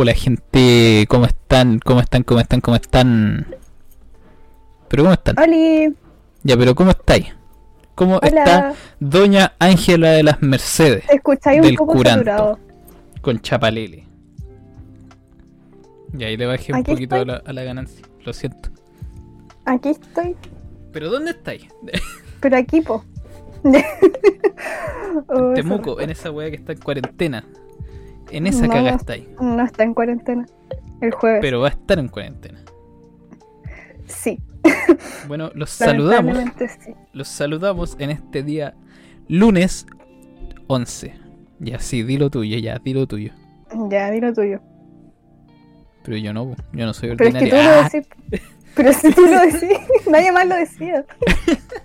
Hola gente, ¿cómo están? ¿Cómo están? ¿Cómo están? ¿Cómo están? ¿Pero cómo están? ¡Holi! Ya, pero ¿cómo estáis? ¿Cómo Hola. está Doña Ángela de las Mercedes Te escucháis un del poco curanto saturado. con Chapalele? Y ahí le bajé un Aquí poquito a estoy. la, a la ganancia, lo siento. Aquí estoy, ¿Pero dónde estáis? pero aquí, po. Oh, Temuco, en esa weá que está en cuarentena. En esa No, caga no. estáis. No está en cuarentena. El jueves. Pero va a estar en cuarentena. Sí. Bueno, los saludamos. sí. Los saludamos en este día lunes 11. Ya, sí, dilo tuyo, ya, dilo tuyo. Ya, di lo tuyo. Pero yo no, yo no soy Pero es que ordinario. lo Ah, decís. Pero si tú lo decís, nadie más lo decía.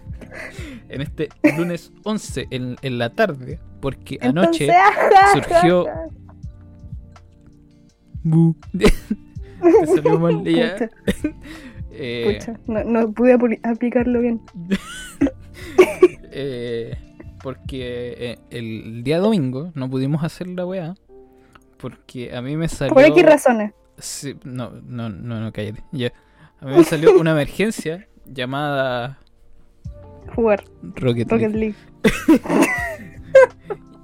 en este lunes 11 en, en la tarde, porque anoche Entonces, surgió-. Bu. te salió mal ya. Pucha, Eh, pucha, no, no pude apli- aplicarlo bien. eh, porque eh, el día domingo no pudimos hacer la weá. Porque a mí me salió. Por X razones. Sí, no, no, no, no, cállate. Ya. A mí me salió una emergencia llamada Jugar Rocket, Rocket League. League.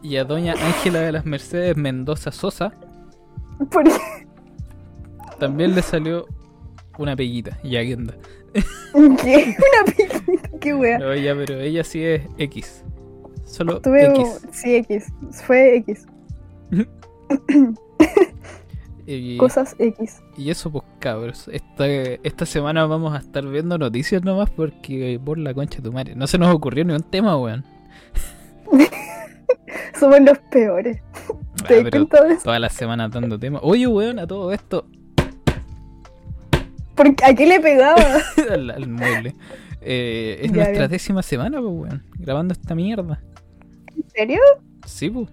Y a doña Ángela de las Mercedes Mendoza Sosa También le salió una peguita. Ya, ¿qué. Una piquita, qué wea. No, ya, pero ella sí es X. Solo Tuve X. sí, X. Fue X. Y, Cosas X. y eso, pues, cabros. Esta, esta semana vamos a estar viendo noticias nomás porque por la concha de tu madre. No se nos ocurrió ni un tema, weón. Somos los peores. Ah, ¿Te pero cuenta de eso? toda la semana dando temas. Oye, weón, a todo esto. ¿Por qué- ¿A qué le pegaba? al, al mueble. Eh, es Ya, nuestra bien. décima semana, pues, weón. Grabando esta mierda. ¿En serio? Sí, pues.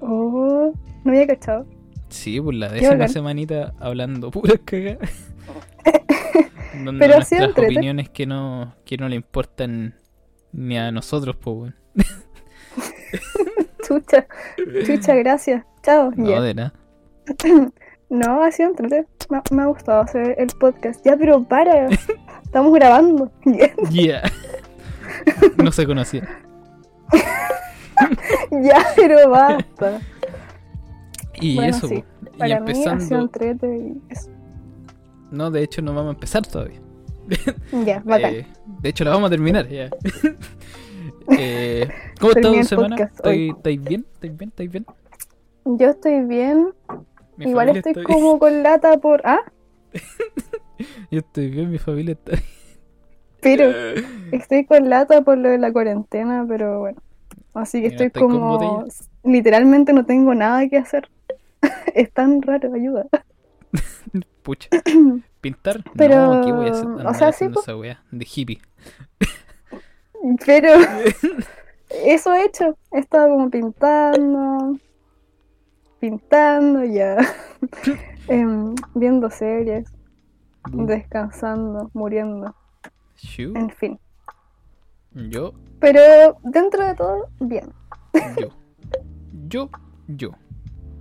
Oh, no había cachado. Sí, pues la décima semanita hablando puras cagadas. Dando Pero nuestras opiniones que no, que no le importan ni a nosotros, pues, weón. Chucha. Chucha, gracias. Chao. No, Ya. de nada. No, ha sido entrete. Me, me ha gustado hacer el podcast. Ya, pero para. Estamos grabando. Ya, Yeah. no se conocía. ya, pero basta. Y Bueno, eso, sí. pues. Y Para mí ha sido entrete y eso. No, de hecho, no vamos a empezar todavía. Ya, bacán. Eh, de hecho, la vamos a terminar ya. Eh, ¿Cómo está tu semana? ¿Estáis bien? ¿Estáis bien? ¿Estáis bien? Yo estoy bien. Mi Igual estoy como con lata por. Ah, Yo estoy bien, mi familia está bien. pero estoy con lata por lo de la cuarentena, pero bueno. Así que Mira, estoy como. Literalmente no tengo nada que hacer. es tan raro, ayuda. Pucha. ¿Pintar? Pero, No, ¿qué voy a hacer? o sea, sí, po. esa weá de hippie. Pero eso he hecho. He estado como pintando. Pintando ya. Em, viendo series. Bu. Descansando. Muriendo. En fin. Yo, Pero dentro de todo, bien. yo. Yo, yo.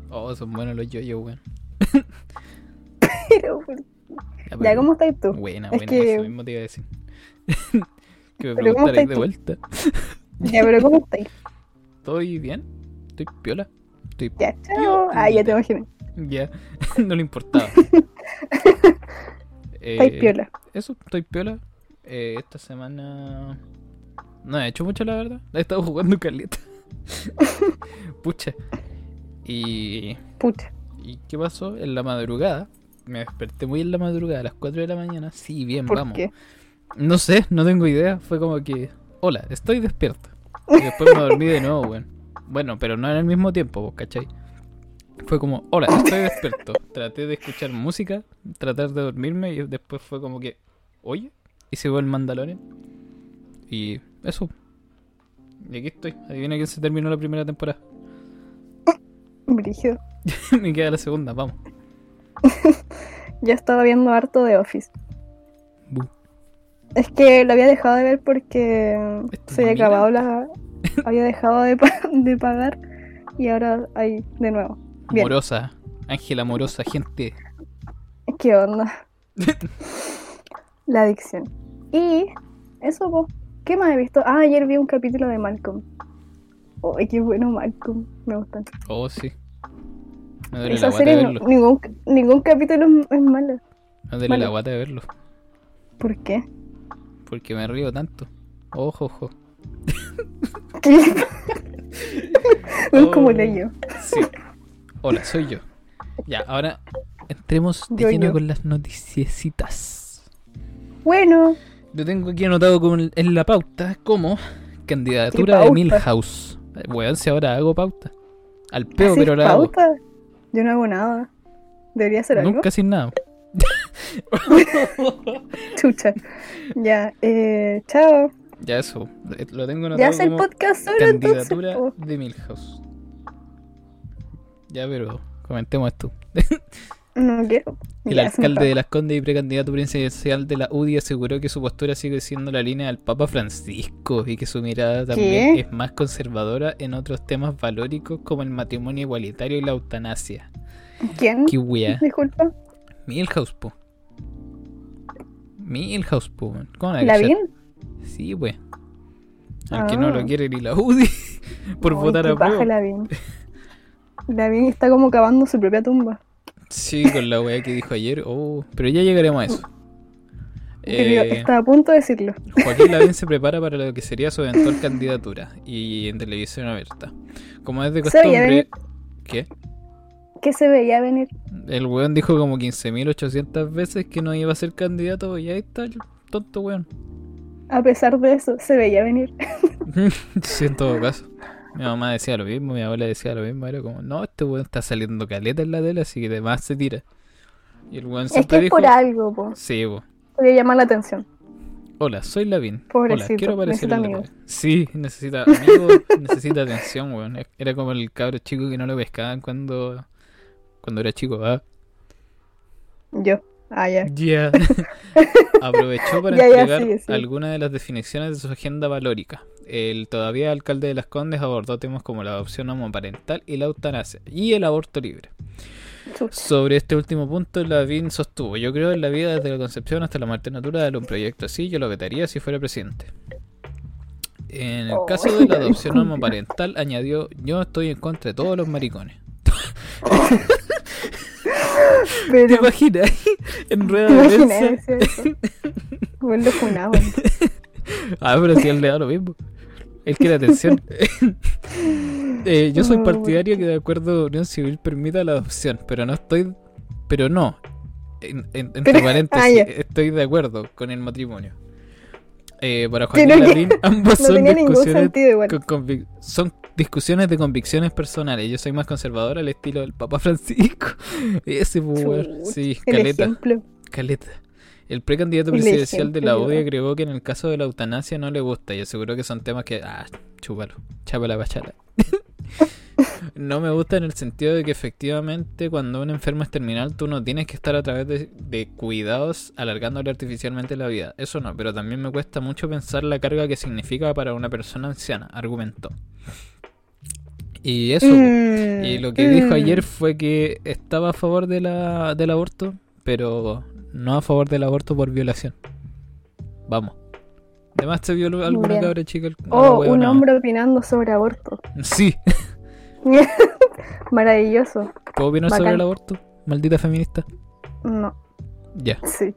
Oh, son buenos los yo-yo, weón. Pero, Ya, ya, pero- ¿cómo estás tú? Buena, Es buena, que- eso mismo te iba a decir. Que me Pero ¿cómo preguntarais de vuelta. Ya, pero ¿cómo estás? ¿Estoy bien? ¿Estoy piola? Estoy Ya, chao. Ah, ya te imaginé. Ya, no le importaba. Estáis Eh, piola. Eso, estoy piola. Eh, esta semana no he hecho mucho, la verdad. He estado jugando caleta. Pucha. Y, Pucha. ¿Y qué pasó? En la madrugada. Me desperté muy en la madrugada, a las 4 de la mañana. Sí, bien, ¿Por vamos. qué? No sé, no tengo idea. Fue como que, hola, estoy despierto. Y después me dormí de nuevo, weón. Bueno, pero no en el mismo tiempo, ¿vos cachai? Fue como, hola, estoy despierto. Traté de escuchar música, tratar de dormirme y después fue como que, oye, y se fue el Mandalorian. Y eso. Y aquí estoy. Adivina quién se terminó la primera temporada. Brígido. Me queda la segunda, vamos. Ya estaba viendo harto de Office. Bu. Es que lo había dejado de ver porque se había acabado la. había dejado de, pa- de pagar y ahora hay de nuevo. Bien. Amorosa. Ángel amorosa, gente. ¿Qué onda? La adicción. Y eso, po. ¿qué más he visto? Ah, ayer vi un capítulo de Malcolm. ¡Ay, qué bueno Malcolm! Me gustan. Oh, sí. Me Esa serie, no- ningún, ningún capítulo es, malo. Duele vale. la guata de verlo. ¿Por qué? Porque me río tanto. Ojo, ojo. es como Oh. leyo. Sí. Hola, soy yo. Ya, ahora entremos de Yo, lleno yo. con las noticiecitas. Bueno, Yo tengo aquí anotado como en la pauta como candidatura ¿Qué de? Milhouse. Eh, Weón, si ahora hago pauta. Al peo, ¿haces pero la hago. pauta? Yo no hago nada. ¿Debería hacer algo? Nunca sin nada. Chucha. Ya, eh, chao. Ya eso, eh, lo tengo Ya anotado hace el podcast solo entonces. candidatura po. de Milhouse. Ya, pero comentemos esto. No quiero. El Ya, alcalde de. Las Condes y precandidato presidencial de la UDI aseguró que su postura sigue siendo la línea del Papa Francisco y que su mirada también ¿Qué? es más conservadora en otros temas valóricos como el matrimonio igualitario y la eutanasia. ¿Quién? ¿Qué wea? Disculpa. Milhouse, po. Milhouse, man. ¿Cómo la? ¿Lavín? Sí, we. Aunque no Ah. lo quiere ni la UDI por Ay, votar a paja prueba. Lavín. Lavín está como cavando su propia tumba. Sí, con la wea que dijo ayer. Oh, pero ya llegaremos a eso. Eh, Estaba a punto de decirlo. Joaquín Lavín se prepara para lo que sería su eventual candidatura y en televisión abierta. Como es de costumbre. ¿Qué? ¿Qué se veía venir? El weón dijo como 15.800 veces que no iba a ser candidato y ahí está el tonto weón. A pesar de eso, se veía venir. sí, en todo caso. Mi mamá decía lo mismo, mi abuela decía lo mismo. Era como, no, este weón está saliendo caleta en la tele, así que además se tira. Y el weón Es siempre que es dijo. por algo, po. Sí, po. Quería llamar la atención. Hola, soy Lavín. Hola, Pobrecito, quiero aparecer en la. Sí, necesita amigos, necesita atención, weón. Era como el cabro chico que no lo pescaban cuando cuando era chico, ¿ah? Yo. Ah, ya. Ya. Aprovechó para entregar algunas de las definiciones de su agenda valórica. El todavía alcalde de Las Condes abordó temas como la adopción homoparental y la eutanasia y el aborto libre. Sobre este último punto, Lavín sostuvo: Yo creo en la vida desde la concepción hasta la muerte natural. Un proyecto así yo lo vetaría si fuera presidente. En el Oh, caso de la adopción homoparental, añadió: Yo estoy en contra de todos los maricones. ¿Te Pero imaginas? en rueda de prensa. Bueno, funaban. Ah, pero si él le da lo mismo. Él quiere atención. Eh, yo soy partidario que de acuerdo a Unión Civil permita la adopción, pero no estoy. Pero no. En- en- entre paréntesis, ah, estoy de acuerdo con el matrimonio. Eh, para Joaquín Pero que Lavín, ambos No son discusiones, con son discusiones de convicciones personales. Yo soy más conservador al estilo del Papa Francisco. Ese, pues, weón. Chuch, Sí, El caleta. ejemplo. Caleta. El precandidato presidencial de la. UDI agregó que en el caso de la eutanasia no le gusta y aseguró que son temas que. Ah, chúpalo, chapa la bachala. no me gusta en el sentido de que efectivamente cuando un enfermo es terminal tú no tienes que estar a través de, de cuidados alargándole artificialmente la vida. Eso no, pero también me cuesta mucho pensar la carga que significa para una persona anciana, argumentó. Y eso. Mm, Y lo que dijo mm. ayer fue que estaba a favor de la, del aborto, pero no a favor del aborto por violación. Vamos. Además violó alguna cabra chica. Oh, un hombre opinando sobre aborto. Sí. Maravilloso. ¿Puedo opinar sobre Bacán. el aborto? Maldita feminista. No, Ya. sí.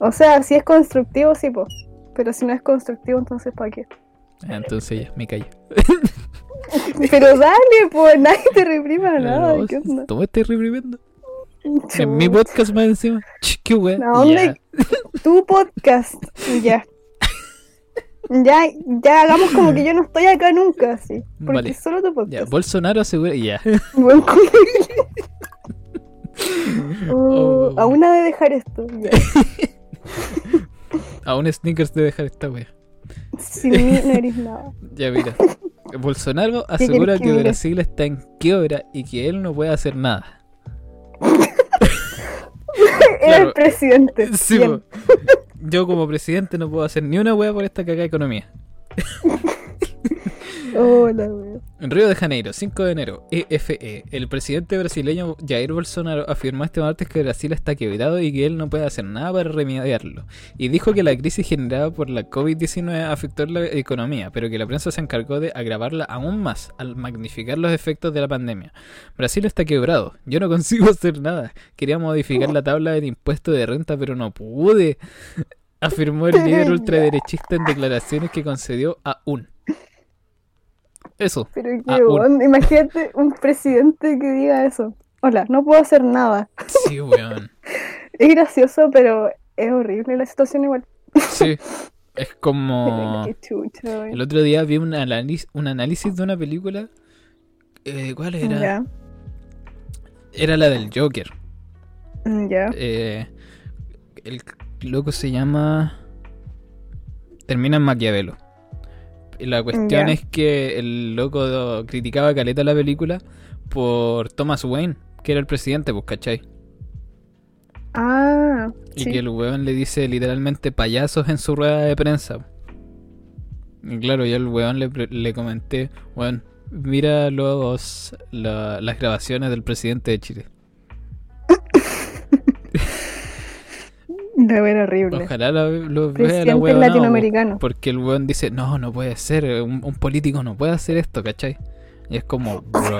o sea, si es constructivo, sí, po. Pero si no es constructivo, entonces ¿para qué? Ah, Entonces ya, me callo. Pero dale, pues nadie te reprima nada. No, ¿Qué onda? ¿Tú me estás reprimiendo? En mi podcast más encima. Ch, qué wea. ¿A dónde? Tu podcast. Ya. Ya, ya hagamos como que yo no estoy acá nunca, sí. Porque Vale. solo Ya, podcast. Bolsonaro asegura. Ya. Buen culo. Oh, Oh. A una de dejar esto. Ya. A un sneakers de dejar esta wea. Sin mí no eres nada. Ya mira. Bolsonaro asegura que? Brasil está en quiebra y que él no puede hacer nada. Era Claro. el presidente. Sí. Yo como presidente no puedo hacer ni una wea por esta cagada economía. Hola, Río de Janeiro, 5 de enero, EFE. El presidente brasileño Jair Bolsonaro afirmó este martes que Brasil está quebrado y que él no puede hacer nada para remediarlo. Y dijo que la crisis generada por la COVID-19 afectó la economía, pero que la prensa se encargó de agravarla aún más al magnificar los efectos de la pandemia. Brasil está quebrado. Yo no consigo hacer nada. Quería modificar la tabla del impuesto de renta, pero no pude. Afirmó el líder ultraderechista en declaraciones que concedió a un. Eso. Pero qué Ah, un-. Imagínate un presidente que diga eso. Hola, no puedo hacer nada. Sí, weón. Es gracioso, pero es horrible la situación igual. Sí. Es como. Qué chucha, weón. El otro día vi un, análisis un análisis de una película. Eh, ¿Cuál era? Era la del Joker. mm, ya. Eh, el loco se llama. Termina en Maquiavelo. La cuestión es que el loco criticaba a caleta la película por Thomas Wayne, que era el presidente, pues, ¿cachai? Ah, Y sí. que el weón le dice literalmente payasos en su rueda de prensa. Y claro, yo al weón le, le comenté, weón, mira los, la- las grabaciones del presidente de Chile. De ver horrible. Ojalá la, lo vea la weón. latinoamericano. Porque el weón dice, no, no puede ser, un, un político no puede hacer esto, ¿cachai? Y es como, bro,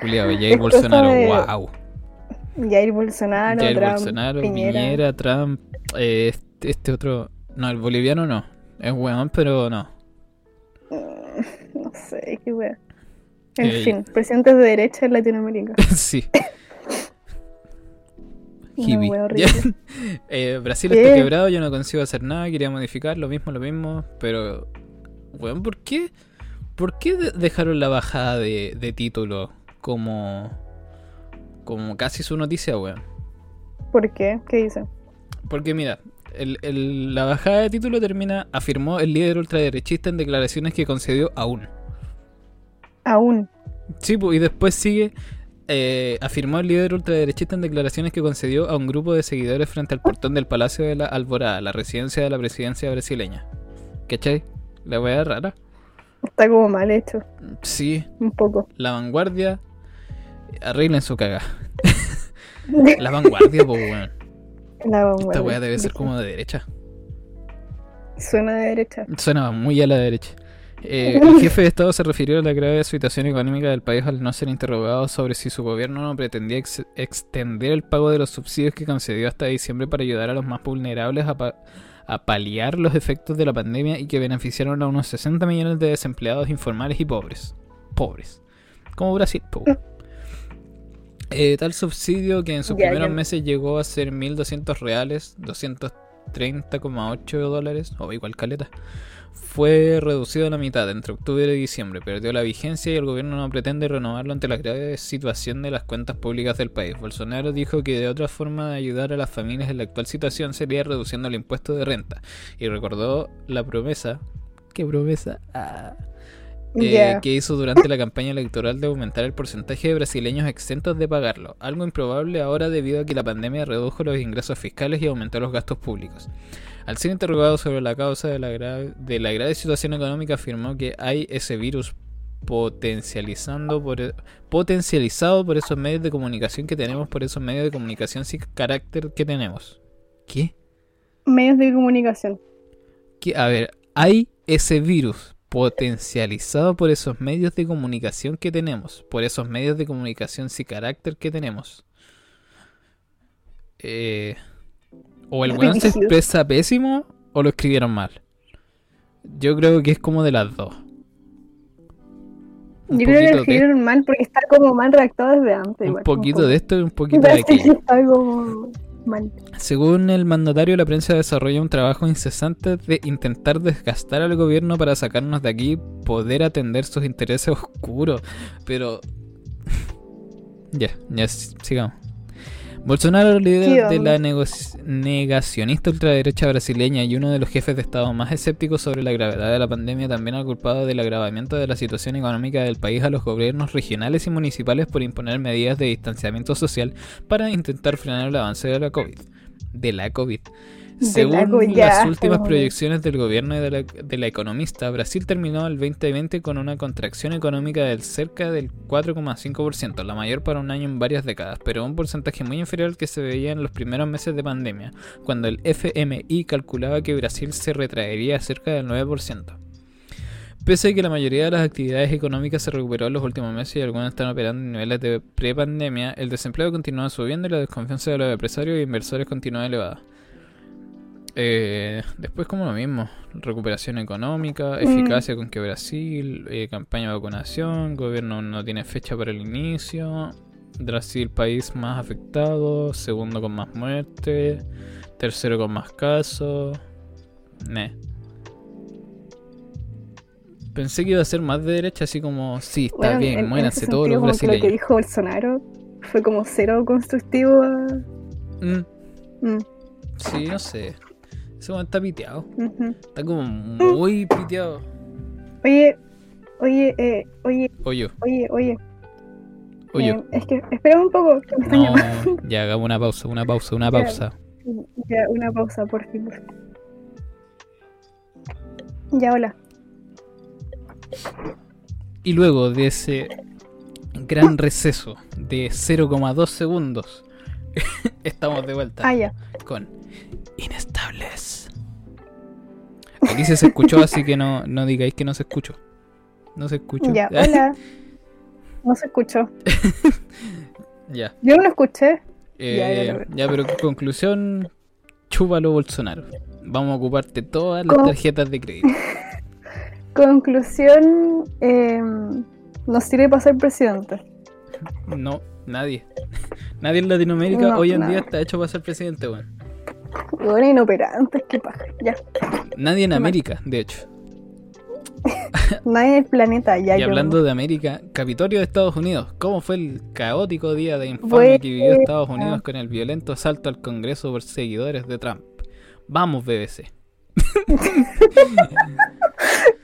culiao, Jair Bolsonaro, de- wow. Jair Bolsonaro, Jair Trump, Bolsonaro, Piñera. Piñera, Trump, eh, este, este otro, no, el boliviano no, es weón, pero no. No sé, qué wea. En Eh, fin, presidentes de derecha en Latinoamérica. sí. Eh, Brasil ¿Qué? está quebrado, yo no consigo hacer nada, quería modificar lo mismo, lo mismo, pero, weón, ¿por qué? ¿Por qué de- dejaron la bajada de, de título como, como casi su noticia, weón? ¿Por qué? ¿Qué dicen? Porque mira, el- el- la bajada de título termina, afirmó el líder ultraderechista en declaraciones que concedió aún. Aún. Sí, pues, y después sigue, eh, afirmó el líder ultraderechista en declaraciones que concedió a un grupo de seguidores frente al portón del Palacio de la Alborada, la residencia de la presidencia brasileña. ¿Cachai? La weá rara. Está como mal hecho. Sí, Un poco. la vanguardia, arreglen su caga. La vanguardia, pues weón. La Esta vanguardia. weá debe ser como de derecha. Suena de derecha. Suena muy a la derecha. Eh, el jefe de Estado se refirió a la grave situación económica del país al no ser interrogado sobre si su gobierno no pretendía ex- extender el pago de los subsidios que concedió hasta diciembre para ayudar a los más vulnerables a, pa- a paliar los efectos de la pandemia y que beneficiaron a unos 60 millones de desempleados informales y pobres. Pobres. Como Brasil, pobre. Eh, tal subsidio que en sus primeros meses llegó a ser 1.200 reales, 230,8 dólares, o igual caleta, fue reducido a la mitad entre octubre y diciembre, perdió la vigencia y el gobierno no pretende renovarlo ante la grave situación de las cuentas públicas del país. Bolsonaro dijo que de otra forma de ayudar a las familias en la actual situación sería reduciendo el impuesto de renta y recordó la promesa, ¿qué promesa? Ah, eh, que hizo durante la campaña electoral de aumentar el porcentaje de brasileños exentos de pagarlo, algo improbable ahora debido a que la pandemia redujo los ingresos fiscales y aumentó los gastos públicos. Al ser interrogado sobre la causa de la, grave, de la grave situación económica, afirmó que hay ese virus potencializando por, e- potencializado por esos medios de comunicación que tenemos, por esos medios de comunicación sin carácter que tenemos. ¿Qué? Medios de comunicación. a ver, hay ese virus potencializado por esos medios de comunicación que tenemos, por esos medios de comunicación sin carácter que tenemos. Eh, o el weón se expresa pésimo o lo escribieron mal. Yo creo que es como de las dos. Un Yo creo que lo de, escribieron mal porque está como mal redactado desde antes. un igual, poquito de esto y un poquito de aquello. está como Según el mandatario, la prensa desarrolla un trabajo incesante de intentar desgastar al gobierno para sacarnos de aquí, poder atender sus intereses oscuros. Pero... ya, ya, sigamos. Bolsonaro, líder de la negacionista ultraderecha brasileña y uno de los jefes de Estado más escépticos sobre la gravedad de la pandemia, también ha culpado del agravamiento de la situación económica del país a los gobiernos regionales y municipales por imponer medidas de distanciamiento social para intentar frenar el avance de la COVID. De la COVID. Según las últimas proyecciones del gobierno y de la, de la economista, Brasil terminó el 2020 con una contracción económica del cerca del 4,5%, la mayor para un año en varias décadas, pero un porcentaje muy inferior al que se veía en los primeros meses de pandemia, cuando el FMI calculaba que Brasil se retraería cerca del 9%. Pese a que la mayoría de las actividades económicas se recuperó en los últimos meses y algunas están operando en niveles de pre-pandemia, el desempleo continúa subiendo y la desconfianza de los empresarios e inversores continúa elevada. Eh, después como lo mismo, recuperación económica, Mm. eficacia con que Brasil, eh, campaña de vacunación, gobierno no tiene fecha para el inicio, Brasil país más afectado, segundo con más muertes, tercero con más casos, ne. Pensé que iba a ser más de derecha, así como, sí, está Bueno, bien, en- en muéranse todos los como que Lo que brasileños. dijo Bolsonaro fue como cero constructivo. a- Mm, Mm, sí, no sé. Ese está piteado. Está como muy piteado. Oye, oye, eh, oye, Oye, oye, oye. oye. eh, es que, espérame un poco, que me están llamando. Ya hagamos una pausa, una pausa, una pausa. Ya, una pausa, por fin. Ya, hola. Y luego de ese gran receso de 0,2 segundos, estamos de vuelta Ah, ya. con Inestables. Aquí se escuchó, así que no, no digáis que no se escuchó. No se escuchó. Ya, hola. No se escuchó. ya. Yo no lo escuché. Eh, Ya, ya ya, pero conclusión, chúpalo Bolsonaro. Vamos a ocuparte todas las tarjetas de crédito. Conclusión, eh, nos sirve para ser presidente. No, nadie. Nadie en Latinoamérica No, hoy en nada. día está hecho para ser presidente, weón. Bueno, inoperantes, qué paja. Ya. Nadie en. América, de hecho. Nadie en el planeta, ya. y yo- hablando de América, Capitolio de Estados Unidos. ¿Cómo fue el caótico día de infamia Bueno. que vivió Estados Unidos con el violento asalto al Congreso por seguidores de Trump? Vamos, BBC.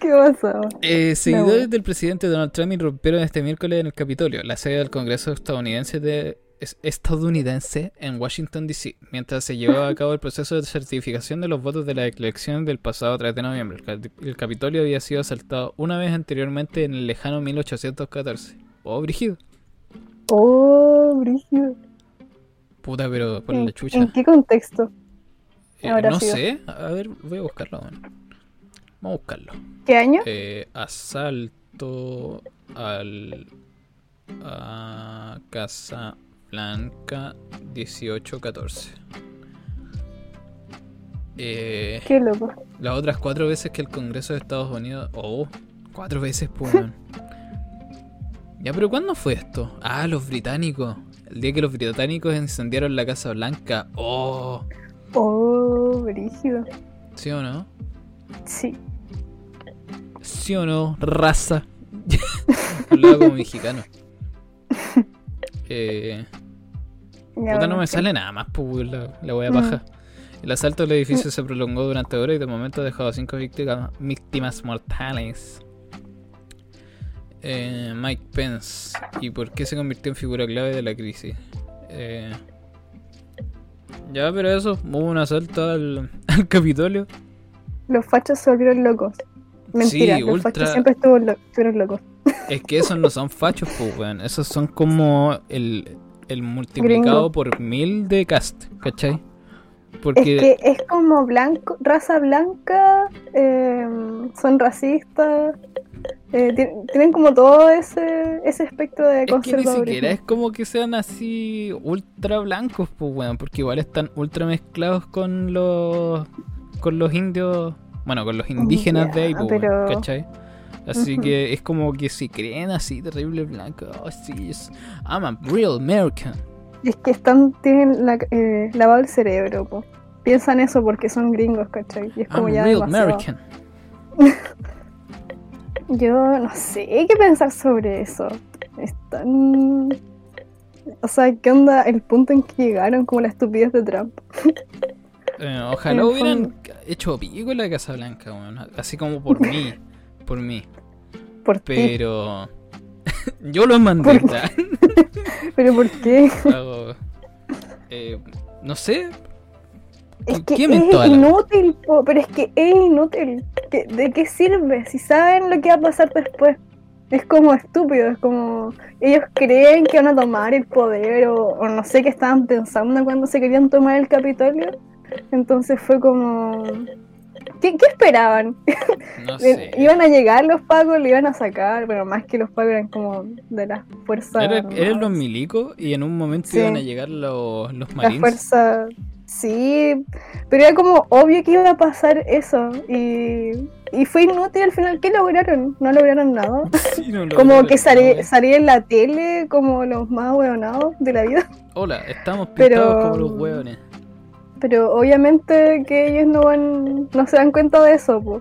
¿Qué pasó? Eh, seguidores del presidente Donald Trump irrumpieron este miércoles en el Capitolio, la sede del Congreso estadounidense, de, estadounidense en Washington, D.C., mientras se llevaba a cabo el proceso de certificación de los votos de la elección del pasado 3 de noviembre. El, cap- el Capitolio había sido asaltado una vez anteriormente en el lejano 1814. Oh, Brigido. Oh, Brígido. Puta, pero por ¿En, la chucha. ¿En qué contexto? Eh, no sido? sé. A ver, voy a buscarlo. bueno. Vamos a buscarlo. ¿Qué año? Eh, asalto al a Casa Blanca 1814. Eh, Qué loco. las otras cuatro veces que el Congreso de Estados Unidos. Oh, cuatro veces, pues. ya, pero ¿cuándo fue esto? Ah, los británicos. El día que los británicos incendiaron la Casa Blanca. Oh, Oh, Brígido. ¿sí o no? Sí. ¿Sí o no? Raza. Hablaba como mexicano. Eh, puta, no me sale nada más, pues, la, la wea Mm. baja. El asalto al edificio se prolongó durante horas y de momento ha dejado cinco víctimas, víctimas mortales. Eh, Mike Pence. ¿Y por qué se convirtió en figura clave de la crisis? Eh, ya, pero eso, hubo un asalto al, al Capitolio. Los fachos se volvieron locos. Mentira, Sí, los ultra- fachos siempre lo- estuvieron locos. Es que esos no son fachos, pues, weón. Esos son como el, el multiplicado Gringo. por mil de cast, ¿cachai? Es Porque que es como blanco, raza blanca, eh, son racistas, eh, ti- tienen como todo ese, ese espectro de es que ni conservadurismo. siquiera es como que sean así ultra blancos, pues, weón. Porque igual están ultra mezclados con los con los indios, bueno, con los indígenas de ahí, pues, pero- ¿cachai? Así que es como que si creen así terrible blanco, oh, sí, es- I'm a real American. Es que están, tienen la, eh, lavado el cerebro, po. Piensan eso porque son gringos, ¿cachai? Y es como I'm ya real demasiado. American. Yo no sé qué pensar sobre eso. Están... O sea, ¿qué onda el punto en que llegaron como la estupidez de Trump? Eh, En ojalá hubieran hecho pico la Casa Blanca, weón. Así como por mí. Por mí. Por ti. Pero. yo los mandé. ¿Por ¿tá? ¿Pero por qué? Hago- eh, no sé. Es ¿Qui- que es inútil, po, pero es que es inútil. ¿Qué- ¿De qué sirve? Si saben lo que va a pasar después. Es como estúpido, es como ellos creen que van a tomar el poder o, o no sé qué estaban pensando cuando se querían tomar el Capitolio. Entonces fue como... ¿Qué, qué esperaban? No sé. Iban a llegar los pagos, le iban a sacar, pero más que los pagos eran como de las fuerzas... Era- eran los milicos y en un momento Sí. iban a llegar los, los La marines. fuerza. Sí, pero era como obvio que iba a pasar eso. Y, y fue inútil al final. ¿Qué lograron? No lograron nada. Sí, no lo Como que salí, salí en la tele como los más hueonados de la vida. Hola, estamos Pero- pintados como los hueones. Pero obviamente que ellos no van, no se dan cuenta de eso, po.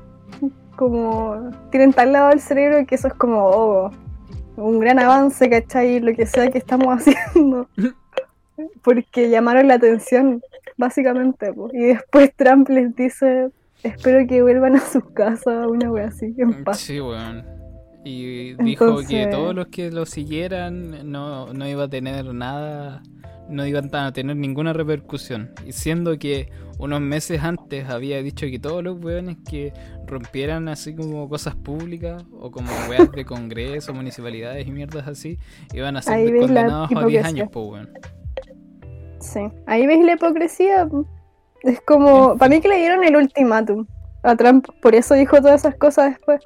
Como tienen tal lado del cerebro que eso es como oh, un gran avance, ¿cachai? Lo que sea que estamos haciendo. Porque llamaron la atención, básicamente, po. Y después Trump les dice, espero que vuelvan a sus casas, una wea así, en paz. Sí, weón. Y dijo que todos los que lo siguieran no, no iba a tener nada, no iban a tener ninguna repercusión. Y siendo que unos meses antes había dicho que todos los weones que rompieran así como cosas públicas o como weas de congreso, municipalidades y mierdas así, iban a ser Ahí condenados a 10 hipocresía. años, pues weón. Sí. Ahí ves la hipocresía. po. Es como, para mí que le dieron el ultimátum a Trump, por eso dijo todas esas cosas después.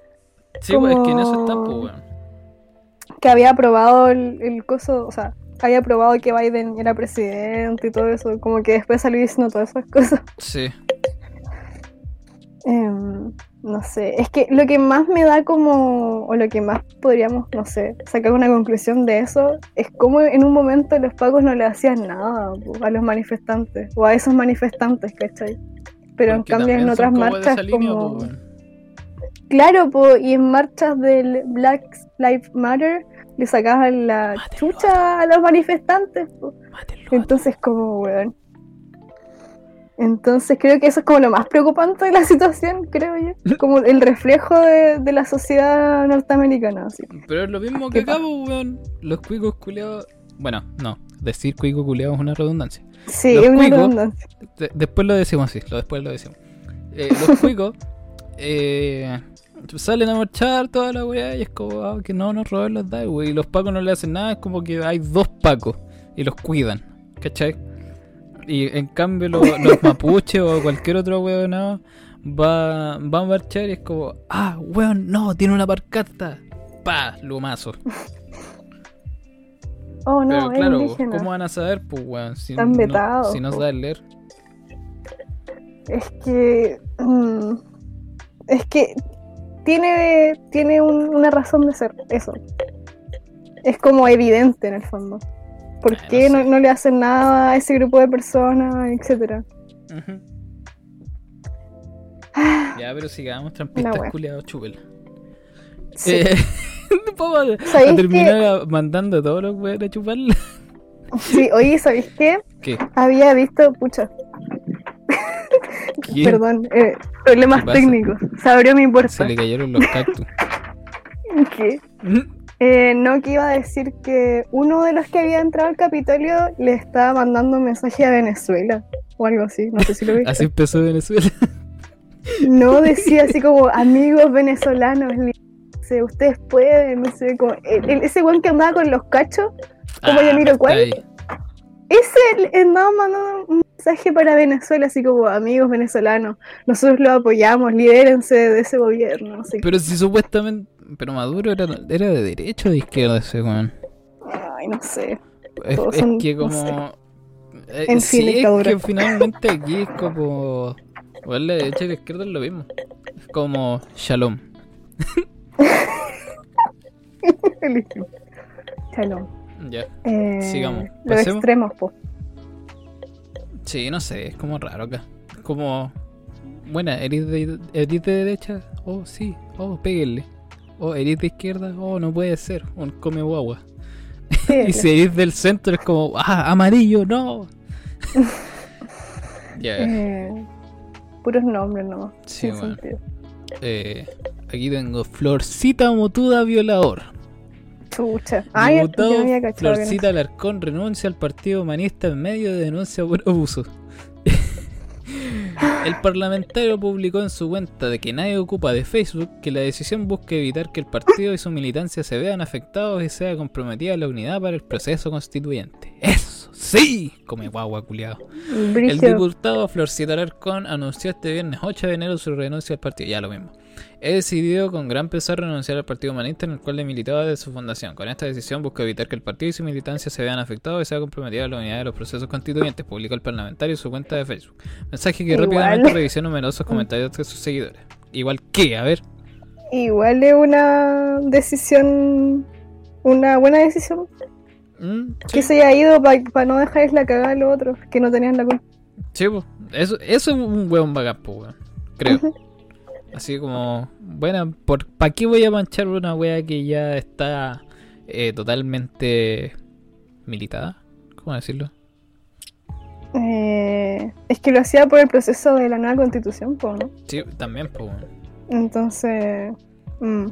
Sí, pues es que en eso está, Como- pues weón. que había aprobado el, el coso, o sea, había aprobado que Biden era presidente y todo eso, como que después salió diciendo todas esas cosas. Sí. Em, no sé, es que lo que más me da como, o lo que más podríamos, no sé, sacar una conclusión de eso, es como en un momento los pagos no le hacían nada po, a los manifestantes, o a esos manifestantes, ¿cachai? Pero en cambio en otras como marchas línea, como... pues. Claro, po, y en marchas del Black Lives Matter le sacaban la chucha a los manifestantes. Entonces, como, weón. Entonces, creo que eso es como lo más preocupante de la situación, creo yo. Como el reflejo de, de la sociedad norteamericana. Así. Pero es lo mismo que ¿Qué acá, pues, weón. Los cuicos culeados. Bueno, no. Decir cuico culeado es una redundancia. Sí, Los es una cuicos- redundancia. De- después lo decimos así, lo después lo decimos. Eh, los cuicos eh, salen a marchar toda la weá y es como ah, que no nos roben los DAI, wey. Y los pacos no le hacen nada, es como que hay dos pacos y los cuidan, ¿cachai? Y en cambio lo- los mapuches o cualquier otro weón no, va, va a marchar y es como, ah, weón, no, tiene una parcata. Pa, lumazo. Oh, no, Pero claro, indígena. ¿cómo van a saber, pues, weón? Si Están no, vetados, si no saben leer. Es que. mm, es que tiene, tiene un- una razón de ser, eso. Es como evidente en el fondo. ¿Por Ah, no qué no, sé. no le hacen nada a ese grupo de personas, etcétera? Ujú. Ya, pero sigamos trampistas wea. culiados, chúpela. Sí. Eh, vamos a, ¿Sabéis a terminar a- mandando a todos los weones a chuparla. Sí, oye, ¿sabéis qué? ¿Qué? Había visto, pucha, Perdón, eh, problemas técnicos. Se abrió mi puerta. Se le cayeron los cactus. ¿Qué? Eh, no, que iba a decir que uno de los que había entrado al Capitolio le estaba mandando un mensaje a Venezuela o algo así, no sé si lo viste. Así empezó Venezuela. No decía así como amigos venezolanos, ustedes pueden, no sé, como, el- el- ese weón que andaba con los cachos, Como Yamiroquai. está ahí. ese le andaba mandando un mensaje para Venezuela, así como amigos venezolanos, nosotros lo apoyamos, libérense de ese gobierno, no. Pero si supuestamente. Pero Maduro era, era de derecha o de izquierda ese weón. Ay, no sé. Es, Todos es son- que no como. eh, En sí, fin, es que finalmente aquí es como. Igual la derecha y la izquierda es lo mismo. Es como Shalom. Shalom. Ya. Eh, Sigamos. Los extremos, po. Sí, no sé, es como raro acá. Es como. Buena, ¿eres de, eres de derecha? Oh, sí. Oh, péguenle. Oh, ¿eres de izquierda? Oh, no puede ser. Un come guagua. Y si eres del centro es como. ¡Ah, amarillo! ¡No! Ya. Eh, puros nombres, ¿no? Sí, bueno. Eh, aquí tengo Florcita Motuda Violador. Chucha. Ay, Diputado no había Florcita Alarcón renuncia al Partido Humanista en medio de denuncia por abuso. El parlamentario publicó en su cuenta de que nadie ocupa de Facebook que la decisión busca evitar que el partido y su militancia se vean afectados y sea comprometida la unidad para el proceso constituyente. ¡Eso sí! Come guagua culiado. El diputado Florcito Alarcón anunció este viernes 8 de enero su renuncia al partido. Ya lo mismo. He decidido con gran pesar renunciar al Partido Humanista en el cual he militado desde su fundación. Con esta decisión busco evitar que el partido y su militancia se vean afectados y sea comprometida la unidad de los procesos constituyentes, publicó el parlamentario en su cuenta de Facebook. Mensaje que Igual. rápidamente revisó numerosos comentarios de sus seguidores. Igual que, a ver, Igual es una decisión, una buena decisión. ¿mm? Que se haya ido para no dejarles la cagada a los otros que no tenían la culpa. Sí, po. eso, eso es un hueón bacán, po, weón. Creo. Así como, bueno, ¿por, ¿para qué voy a manchar una wea que ya está eh, totalmente militada? ¿Cómo decirlo? Eh, es que lo hacía por el proceso de la nueva constitución, po, ¿no? Sí, también, pues. Entonces, mm.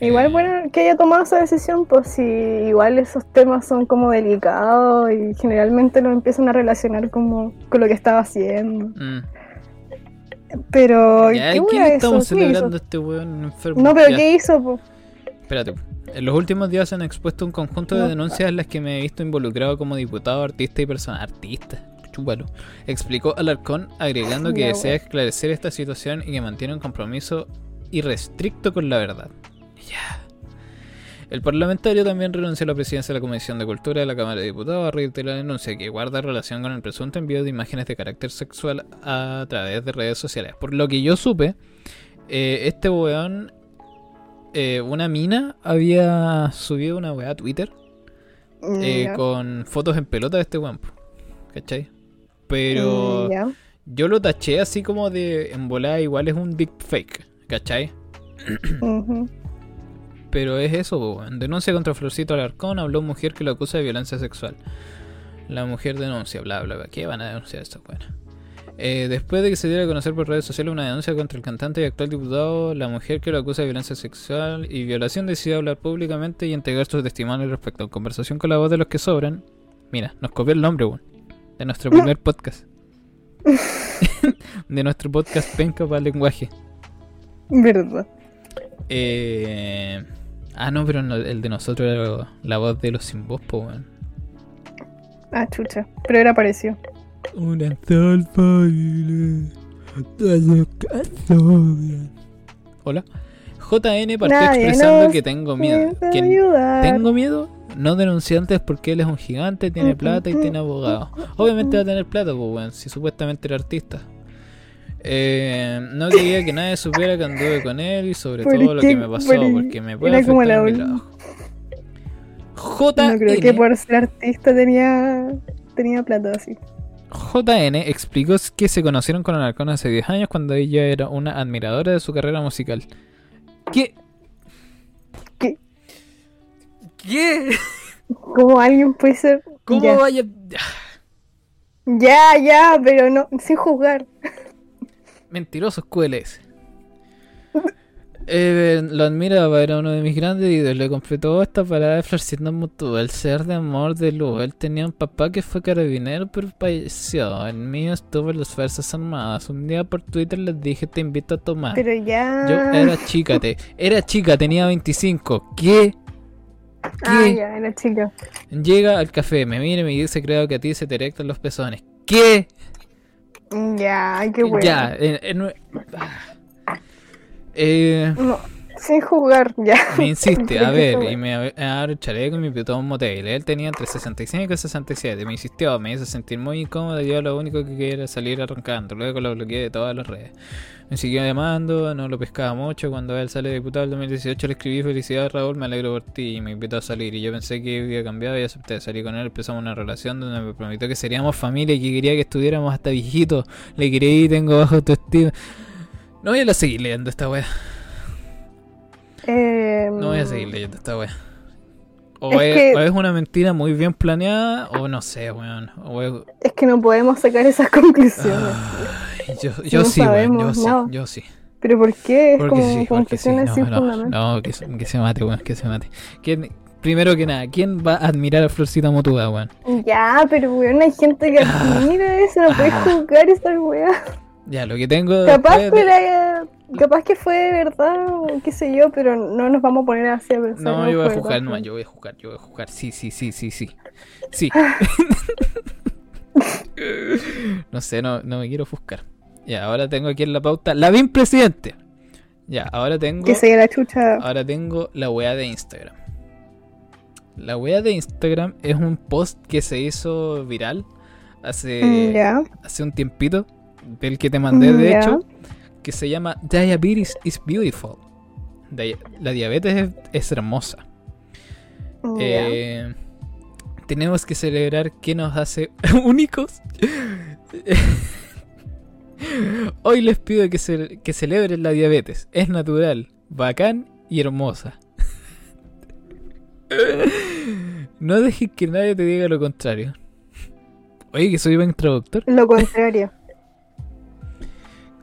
igual bueno que haya tomado esa decisión, pues si igual esos temas son como delicados y generalmente lo empiezan a relacionar como con lo que estaba haciendo. Mm. Pero, Ya, ¿qué ¿quién wea estamos eso? ¿Qué celebrando hizo? este weón enfermo? No, pero Ya, ¿qué hizo? po? Espérate. En los últimos días se han expuesto un conjunto de denuncias en las que me he visto involucrado como diputado, artista y persona. Artista, chúpalo. Explicó Alarcón, agregando que desea esclarecer esta situación y que mantiene un compromiso irrestricto con la verdad. Ya. El parlamentario también renunció a la presidencia de la Comisión de Cultura de la Cámara de Diputados a raíz de la denuncia que guarda relación con el presunto envío de imágenes de carácter sexual a través de redes sociales. Por lo que yo supe, eh, este weón, eh, una mina había subido una weá a Twitter eh, con fotos en pelota de este weón. ¿Cachai? Pero Mm, yo lo taché así como de en volada igual es un deep fake, ¿cachai? Pero es eso, weón. denuncia contra Florcito Alarcón, habló mujer que lo acusa de violencia sexual. La mujer denuncia, bla, bla, bla. ¿Qué van a denunciar esta weá? Eh, después de que se diera a conocer por redes sociales una denuncia contra el cantante y actual diputado, la mujer que lo acusa de violencia sexual y violación decidió hablar públicamente y entregar su testimonio respecto a conversación con la voz de los que sobran. Mira, nos copió el nombre, weón, de nuestro primer podcast. de nuestro podcast Penca para el lenguaje. Verdad. Eh... Ah, no, pero no, el de nosotros era la voz de los sin voz, po, weón. Ah, chucha. Pero era parecido. Una. Hola. JN partió Nadie expresando que tengo miedo. Que tengo miedo, no denunciantes porque él es un gigante, tiene plata y tiene abogado. Obviamente va a tener plata, pues, weón, si supuestamente era artista. Eh, no quería que nadie supiera que anduve con él y sobre ¿Por todo lo que me pasó, Por- porque me puede afectar la en mi trabajo. JN, No creo que por ser artista tenía, tenía plata así. JN explicó que se conocieron con Alarcón hace 10 años cuando ella era una admiradora de su carrera musical. ¿Qué? ¿Qué? ¿Qué? ¿Cómo alguien puede ser? ¿Cómo Ya. vaya? ya, ya, pero no, sin juzgar. Mentirosos QLS. Eh, lo admiraba, era uno de mis grandes ídolos. Le completó esta parada de Florciendo Mutua, el ser de amor de luz. Él tenía un papá que fue carabinero, pero falleció. El mío estuvo en las Fuerzas Armadas. Un día por Twitter les dije: Te invito a tomar. Pero ya. Yo era chica, te, era chica, tenía 25. ¿Qué? Ah, ¿Qué? ya, era chica. Llega al café, me mira y me dice: Creo que a ti se te erectan los pezones. ¿Qué? Ya, qué bueno. Ya, eh, No, sin juzgar, ya. me insiste, a ver, y me ab- abre el chaleco y me un motel. Él tenía entre 65 y 67. Me insistió, me hizo sentir muy incómodo. Yo lo único que quería era salir arrancando. Luego lo bloqueé de todas las redes. Me siguió llamando, no lo pescaba mucho. Cuando él sale diputado en 2018 le escribí felicidades Raúl, me alegro por ti y me invitó a salir. Y yo pensé que había cambiado y acepté salir con él. Empezamos una relación donde me prometió que seríamos familia y que quería que estuviéramos hasta viejitos. Le creí, tengo bajo autoestima. No voy a seguir leyendo esta wea. Eh, No voy a seguir leyendo esta wea. O Es es, que- o es una mentira muy bien planeada, o no sé, weón. Es- Es que no podemos sacar esas conclusiones. Ay, yo, yo no sí, weón. Yo sí, yo sí. ¿Pero por qué? Es Porque como sí, porque sí. conclusiones No, sin no, fundamento. no, que, se- que se mate, weón, que se mate. Que, primero que nada, ¿quién va a admirar a Florcita Motuda, weón? Ya, pero weón, hay gente que Ah. admira eso, no puedes Ah. juzgar esa weá. Ya, lo que tengo. Capaz, después la- capaz que fue verdad o qué sé yo, pero no nos vamos a poner así a pensar. No, yo voy a juzgar, verdad. no, yo voy a juzgar, yo voy a juzgar. Sí, sí, sí, sí, sí. Sí. no sé, no, no me quiero ofuscar. Ya, ahora tengo aquí en la pauta. Lavín presidente. Ya, ahora tengo. Que se la chucha. Ahora tengo la weá de Instagram. La weá de Instagram es un post que se hizo viral hace, Mm, hace un tiempito. Del que te mandé, Mm, de hecho. Que se llama Diabetes is Beautiful. La diabetes es, es hermosa. Ya. Eh, tenemos que celebrar qué nos hace únicos. Hoy les pido que, ce- que celebren la diabetes. Es natural, bacán y hermosa. No dejes que nadie te diga lo contrario. Oye, que soy buen traductor. Lo contrario.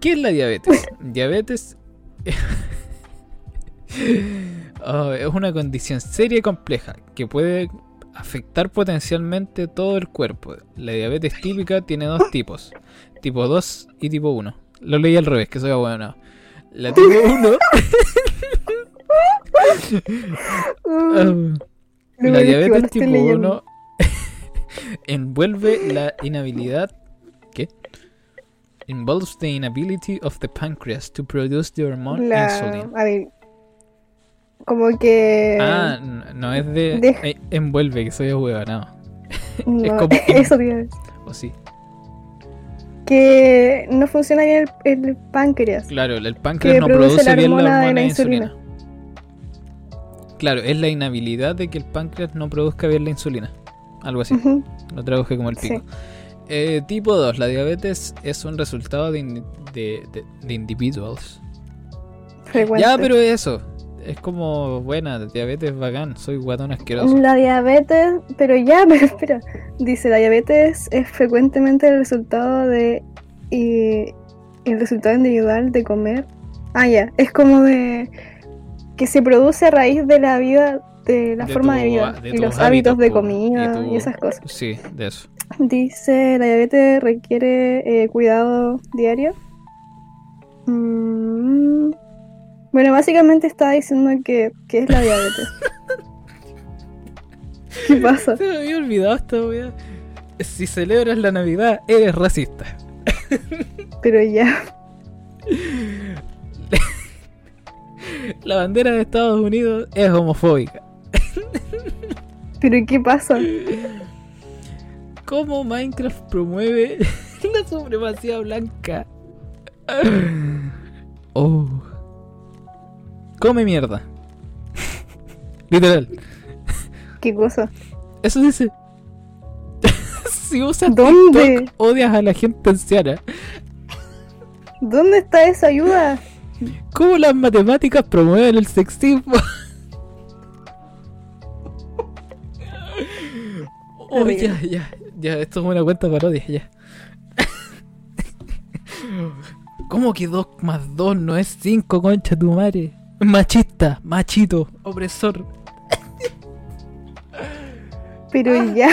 ¿Qué es la diabetes? Diabetes Oh, es una condición seria y compleja que puede afectar potencialmente todo el cuerpo. La diabetes típica tiene dos tipos, tipo 2 y tipo 1. Lo leí al revés, que soy bueno. La tipo 1, Mm, lo la diabetes tipo leyendo. 1 envuelve la inhabilidad. Involves the inability of the pancreas to produce the hormone La- insulin. A ver. Como que. Ah, no es de. Deja- eh, envuelve, que soy ahuevanado. no, es como- eso decir. ¿O sí? Que no funciona bien el, el páncreas. Claro, el páncreas no produce produce la bien la hormona de la insulina. insulina. Claro, es la inhabilidad de que el páncreas no produzca bien la insulina. Algo así. Ujú. Lo traduje como el Sí. Eh, tipo 2. La diabetes es un resultado de, de, de- de individuals. Frecuente. Ya, pero eso. Es como, buena, diabetes bacán. Soy guatón asqueroso. La diabetes, pero ya, pero espera. Dice, la diabetes es frecuentemente el resultado de... Y, el resultado individual de comer. Ah, ya. Es como de... Que se produce a raíz de la vida, de la De forma tu- de vida. de y los hábitos de comida tu- y esas cosas. Sí, de eso. Dice, la diabetes requiere eh, cuidado diario. Mm, Bueno, básicamente está diciendo que, que es la diabetes. ¿Qué pasa? Se me había olvidado esta wea. Si celebras la Navidad, eres racista. Pero ya. La bandera de Estados Unidos es homofóbica. ¿Pero qué pasa? ¿Cómo Minecraft promueve la supremacía blanca? Oh. Come mierda. Literal. ¿Qué cosa? Eso dice. si usas ¿Dónde? TikTok, odias a la gente anciana. ¿Dónde está esa ayuda? ¿Cómo las matemáticas promueven el sexismo? Oh, ya, ya, ya, esto es una cuenta parodia, ya. ¿Cómo que 2 más 2 no es 5, concha tu madre? Machista, machito, opresor. Pero ya.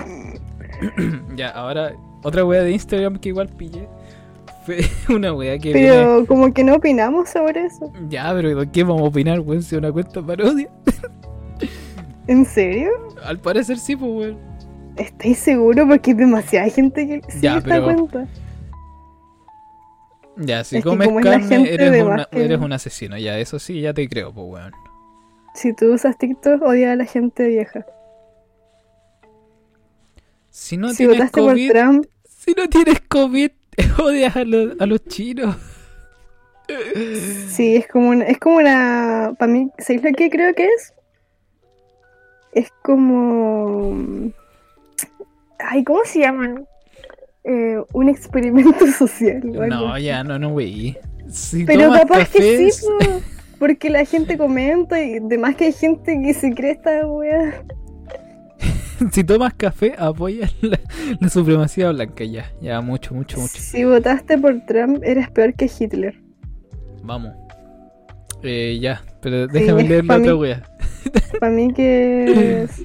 ya, ahora, otra wea de Instagram que igual pillé. Fue una wea que viene- Pero como que no opinamos sobre eso. Ya, pero ¿de qué vamos a opinar, weón? Si es una cuenta parodia. ¿En serio? Al parecer sí, pues, weón. ¿Estáis seguros? Porque hay demasiada gente que sigue Ya, pero- cuenta. Ya, si Es comes es carne, gente eres, una- que- eres un asesino. Ya, eso sí, ya te creo, pues, weón. Si tú usas TikTok, odia a la gente vieja. Si no si tienes votaste COVID, por Trump, si no tienes COVID, odias a, los- a los chinos. sí, es como una. Es como una. Para mí, ¿sabéis lo que creo que es? Es como. Ay, ¿cómo se llaman? Eh, un experimento social. algo No, ya, no, no, güey. Si Pero capaz que cafés- sí, po, porque la gente comenta y además que hay gente que se cree esta wea. si tomas café, apoyas la, la supremacía blanca. Ya, ya, mucho, mucho, mucho. Si votaste por Trump, eres peor que Hitler. Vamos. Eh, ya, pero déjame es leer la otra wea. Para mí que es...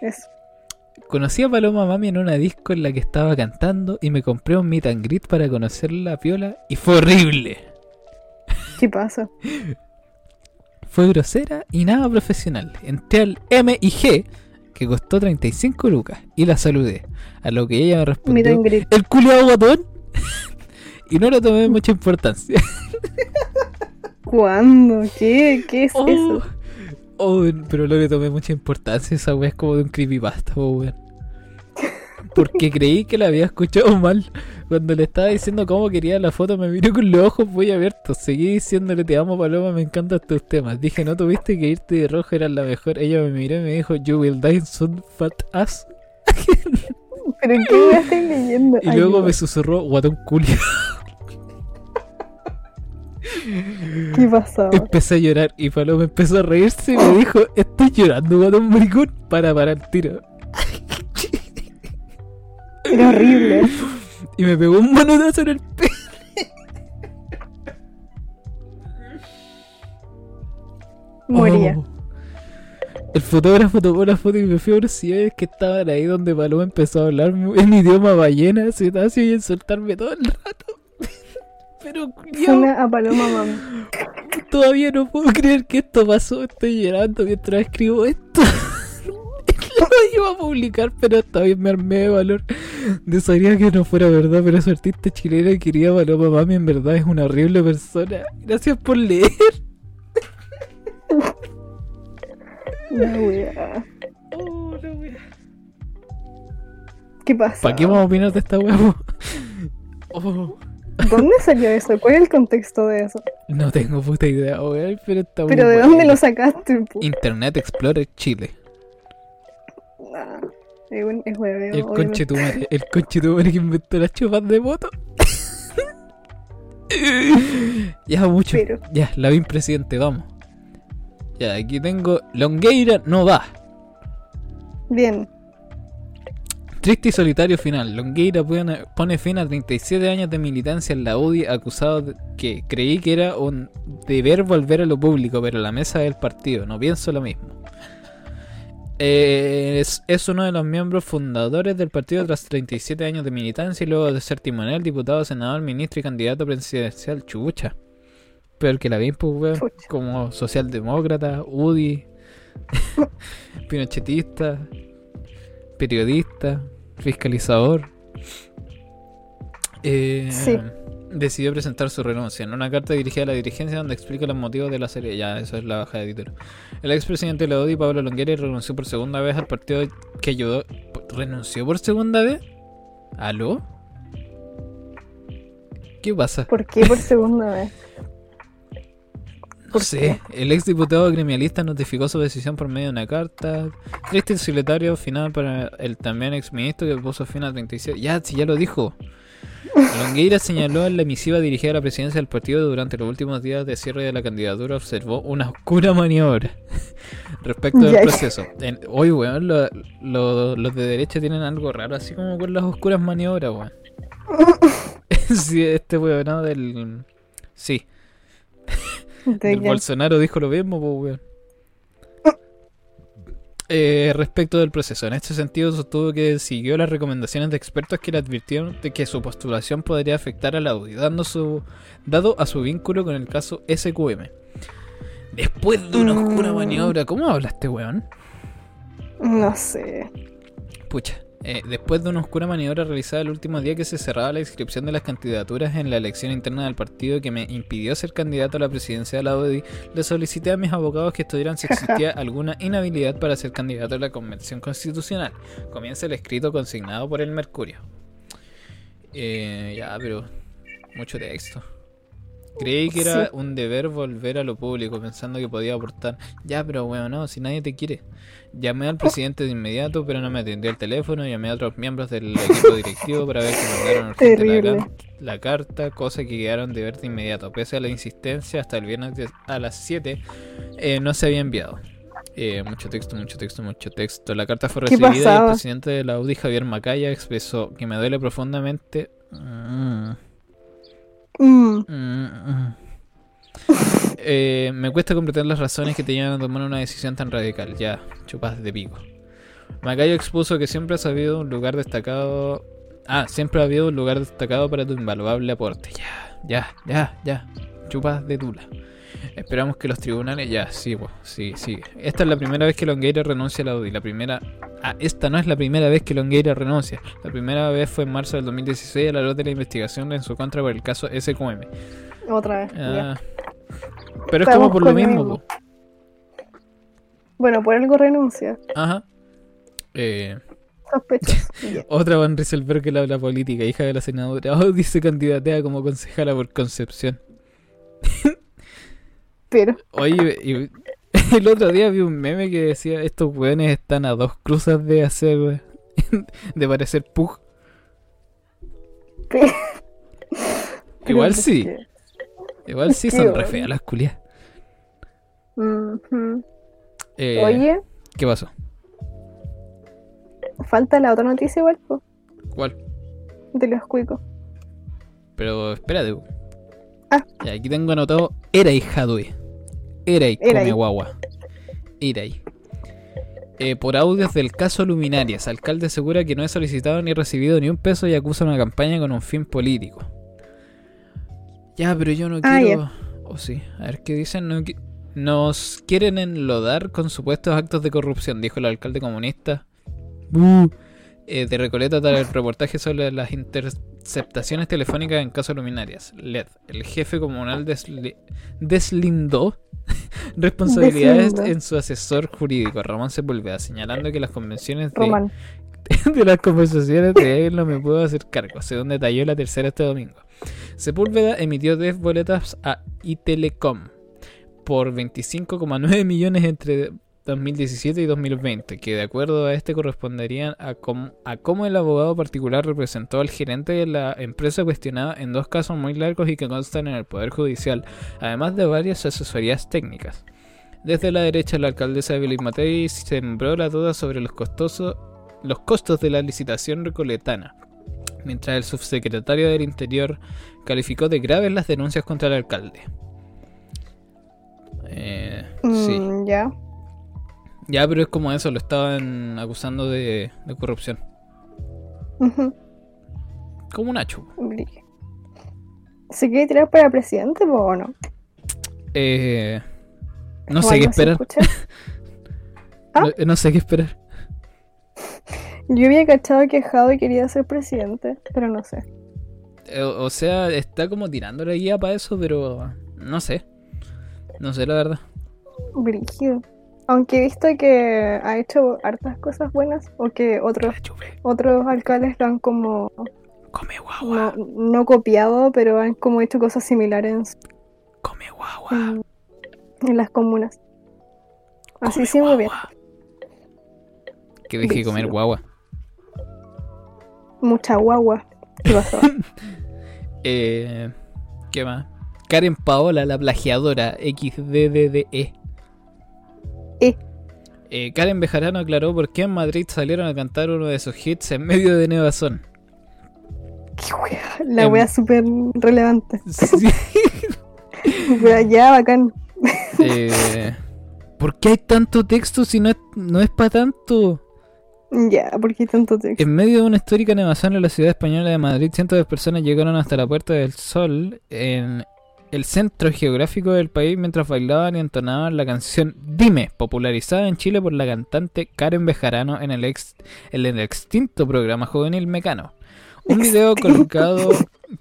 Eso. Conocí a Paloma Mami en una disco en la que estaba cantando y me compré un meet and greet para conocer la piola y fue horrible. ¿Qué pasa? Fue grosera y nada profesional. Entré al M y G, que costó 35 lucas, y la saludé. A lo que ella me respondió. ¿el culiado guatón? y no le tomé mucha importancia. ¿Cuándo? ¿Qué? ¿Qué es Oh, eso? Oh, pero no le tomé mucha importancia. Esa wea es como de un creepypasta, weón. Porque creí que la había escuchado mal. Cuando le estaba diciendo cómo quería la foto, me miró con los ojos muy abiertos. Seguí diciéndole, te amo, Paloma, me encantan tus temas. Dije, no tuviste que irte de rojo, eras la mejor. Ella me miró y me dijo, You will die soon, fat ass. ¿Pero qué me estoy leyendo? Y luego me susurró, guatón culio. ¿Qué pasaba? Empecé a llorar y Paloma empezó a reírse y me dijo, estoy llorando, guatón maricón. Para parar el tiro. Era horrible. Y me pegó un manotazo en el pelo. Moría. Oh. El fotógrafo tomó la foto y me fui a sillones que estaban ahí donde Paloma empezó a hablar en idioma ballena, cetáceo y a insultarme todo el rato. Pero Una a Paloma Mami. todavía no puedo creer que esto pasó. Estoy llorando mientras escribo esto. Lo iba a publicar, pero esta vez me armé de valor. Desearía que no fuera verdad, pero esa artista chilena querida Paloma Mami en verdad es una horrible persona. Gracias por leer. La wea. Oh, la wea. ¿Qué pasa? ¿Para qué vamos a opinar de esta huevo? Oh, ¿Dónde salió eso? ¿Cuál es el contexto de eso? no tengo puta idea, weón, pero está muy ¿Pero de bueno. dónde lo sacaste? Internet Explorer Chile. Ah, es un- es hueveo, El obviamente. conche tu madre, el conche tu madre que inventó las chupas de moto. ya mucho. Pero- Ya, la vi presidente, vamos. Ya, aquí tengo Longueira no va. Bien. Triste y solitario final. Longueira pone, fin a 37 años de militancia en la UDI acusado de que creí que era un deber volver a lo público, pero la mesa del partido, no pienso lo mismo. Eh, es, es uno de los miembros fundadores del partido tras 37 años de militancia y luego de ser timonel, diputado, senador, ministro y candidato presidencial. Chucha. Peor que la vi, pues. Como socialdemócrata, UDI, pinochetista, periodista, fiscalizador. Eh, Sí. Decidió presentar su renuncia en una carta dirigida a la dirigencia donde explica los motivos de la serie. Ya, eso es la baja de título. El expresidente de la Pablo Longueira, renunció por segunda vez al partido que ayudó. ¿Renunció por segunda vez? ¿Aló? ¿Qué pasa? ¿Por qué por segunda vez? No ¿Por sé. El ex diputado gremialista notificó su decisión por medio de una carta. Triste secretario final para el también ex ministro que puso fin a 37. Ya, si ya lo dijo. Longueira señaló en la misiva dirigida a la presidencia del partido durante los últimos días de cierre de la candidatura observó una oscura maniobra respecto del proceso. En- Hoy, weón, lo- lo- los de derecha tienen algo raro, así como con las oscuras maniobras, weón. sí, este weón, ¿no? Del... Sí, ¿De el? Bolsonaro dijo lo mismo, pues, weón. Eh, respecto del proceso, en este sentido sostuvo que siguió las recomendaciones de expertos que le advirtieron de que su postulación podría afectar a la UDI, dando su, dado a su vínculo con el caso SQM. Después de una oscura Mm. maniobra, ¿cómo hablaste, weón? No sé. Pucha, eh, después de una oscura maniobra realizada el último día que se cerraba la inscripción de las candidaturas en la elección interna del partido que me impidió ser candidato a la presidencia de la UDI, le solicité a mis abogados que estudiaran si existía alguna inhabilidad para ser candidato a la convención constitucional. Comienza el escrito consignado por el Mercurio. Eh, ya, pero mucho texto. Creí que era Sí. un deber volver a lo público pensando que podía aportar. Ya, pero bueno, no, si nadie te quiere. Llamé al presidente de inmediato, pero no me atendió el teléfono. Llamé a otros miembros del equipo directivo para ver si mandaron urgente la, la carta, cosa que quedaron de ver de inmediato. Pese a la insistencia, hasta el viernes a las 7 eh, no se había enviado. Eh, mucho texto, mucho texto, mucho texto. La carta fue ¿Qué recibida y el presidente de la UDI, Javier Macaya, expresó que me duele profundamente. Mm. Mm, Mm, mm. Eh, me cuesta comprender las razones que te llevan a tomar una decisión tan radical. Ya, chupas de pico. Macayo expuso que siempre ha sabido un lugar destacado. Ah, siempre ha habido un lugar destacado para tu invaluable aporte. Ya, ya, ya, ya. Chupas de tula. Esperamos que los tribunales. Ya, sí, pues, sí, sí. Esta es la primera vez que Longueira renuncia a la UDI. La primera. Ah, esta no es la primera vez que Longueira renuncia. La primera vez fue en marzo del 2016 a la luz de la investigación en su contra por el caso SQM. Otra vez. Ah, pero es como por lo mismo, mismo. po. Bueno, por algo renuncia. Ajá. Eh, otra Van Rieselberg que habla política, hija de la senadora. Oh, dice candidatea como concejala por Concepción. Pero, Oye, y- el otro día vi un meme que decía: Estos weones están a dos cruzas de hacer. de parecer Pug. Igual sí. que- Igual sí son re feas las culias. Eh, Oye, ¿Qué pasó? falta la otra noticia igual, po, ¿Cuál? de los cuicos. Pero espérate. Ah. Aquí tengo anotado. Era hija de. Era come guagua. Ahí. Eh, por audios del caso Luminarias, alcalde asegura que no he solicitado ni recibido ni un peso y acusa una campaña con un fin político. Ya, pero yo no Ah, quiero. O sí, a ver qué dicen. No qui- Nos quieren enlodar con supuestos actos de corrupción, dijo el alcalde comunista. Bu. Eh, de Recoleta tras el reportaje sobre las interceptaciones telefónicas en caso Luminarias. LED, el jefe comunal desli- deslindó responsabilidades en su asesor jurídico, Ramón Sepúlveda, señalando que las convenciones de, de las conversaciones de él no me puedo hacer cargo, según detalló la tercera este domingo. Sepúlveda emitió 10 boletas a Itelecom por 25,9 millones entre 2017 y 2020, que de acuerdo a este corresponderían a, com- a cómo el abogado particular representó al gerente de la empresa cuestionada en dos casos muy largos y que constan en el Poder Judicial, además de varias asesorías técnicas. Desde la derecha, la alcaldesa Evelyn Matei sembró la duda sobre los costosos los costos de la licitación recoletana, mientras el subsecretario del Interior calificó de graves las denuncias contra el alcalde. Eh, sí. Mm, ya. Ya, pero es como eso, lo estaban acusando de, de corrupción. Ujú. Como Nacho. ¿Se quiere tirar para presidente o no? Eh, no ¿O sé qué esperar. ¿Ah? No, no sé qué esperar. Yo había cachado que Jado quería ser presidente, pero no sé. Eh, O, o sea, está como tirando la guía para eso, pero no sé. No sé la verdad. Brígido. Aunque he visto que ha hecho hartas cosas buenas, o que otros, otros alcaldes lo han como Come guagua. no, no copiado, pero han como hecho cosas similares en, su- Come guagua. en- en las comunas. Así come sí, muy bien. Que deje de comer guagua. Mucha guagua. ¿Qué pasó? Eh, ¿Qué más? Karen Paola, la plagiadora, XDDDE. E. Eh, Karen Bejarano aclaró por qué en Madrid salieron a cantar uno de sus hits en medio de Nevazón. Qué wea, La Em. wea súper relevante. Sí. Ya, bacán. Eh, ¿Por qué hay tanto texto si no es, no es para tanto? Ya, ¿por qué tanto texto? En medio de una histórica nevazón en la ciudad española de Madrid, cientos de personas llegaron hasta la Puerta del Sol en el centro geográfico del país mientras bailaban y entonaban la canción Dime, popularizada en Chile por la cantante Karen Bejarano en el, ex, en el extinto programa juvenil Mecano. Un video colocado...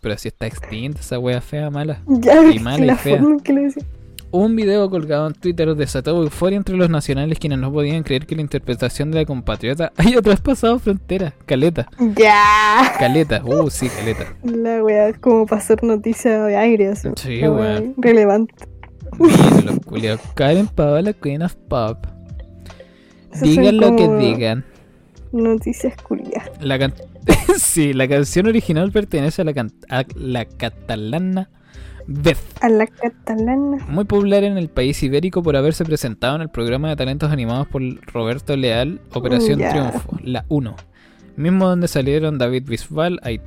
Pero si está extinta esa wea fea, mala. Ya, y mala y fea. forma en que lo decía. Un video colgado en Twitter desató euforia entre los nacionales quienes no podían creer que la interpretación de la compatriota haya traspasado fronteras. Caleta. Ya. Caleta, uh, sí, caleta. La wea es como para hacer noticia de aire, así. Sí, weón. Relevante. Miren los culiados. Karen Paola, Queen of Pop. Digan lo que digan. Noticias. La can- sí, la canción original pertenece a la, can- a la catalana A la catalana. Muy popular en el país ibérico por haberse presentado en el programa de talentos animados por Roberto Leal, Operación. Triunfo, la 1. Mismo donde salieron David Bisbal, Ai-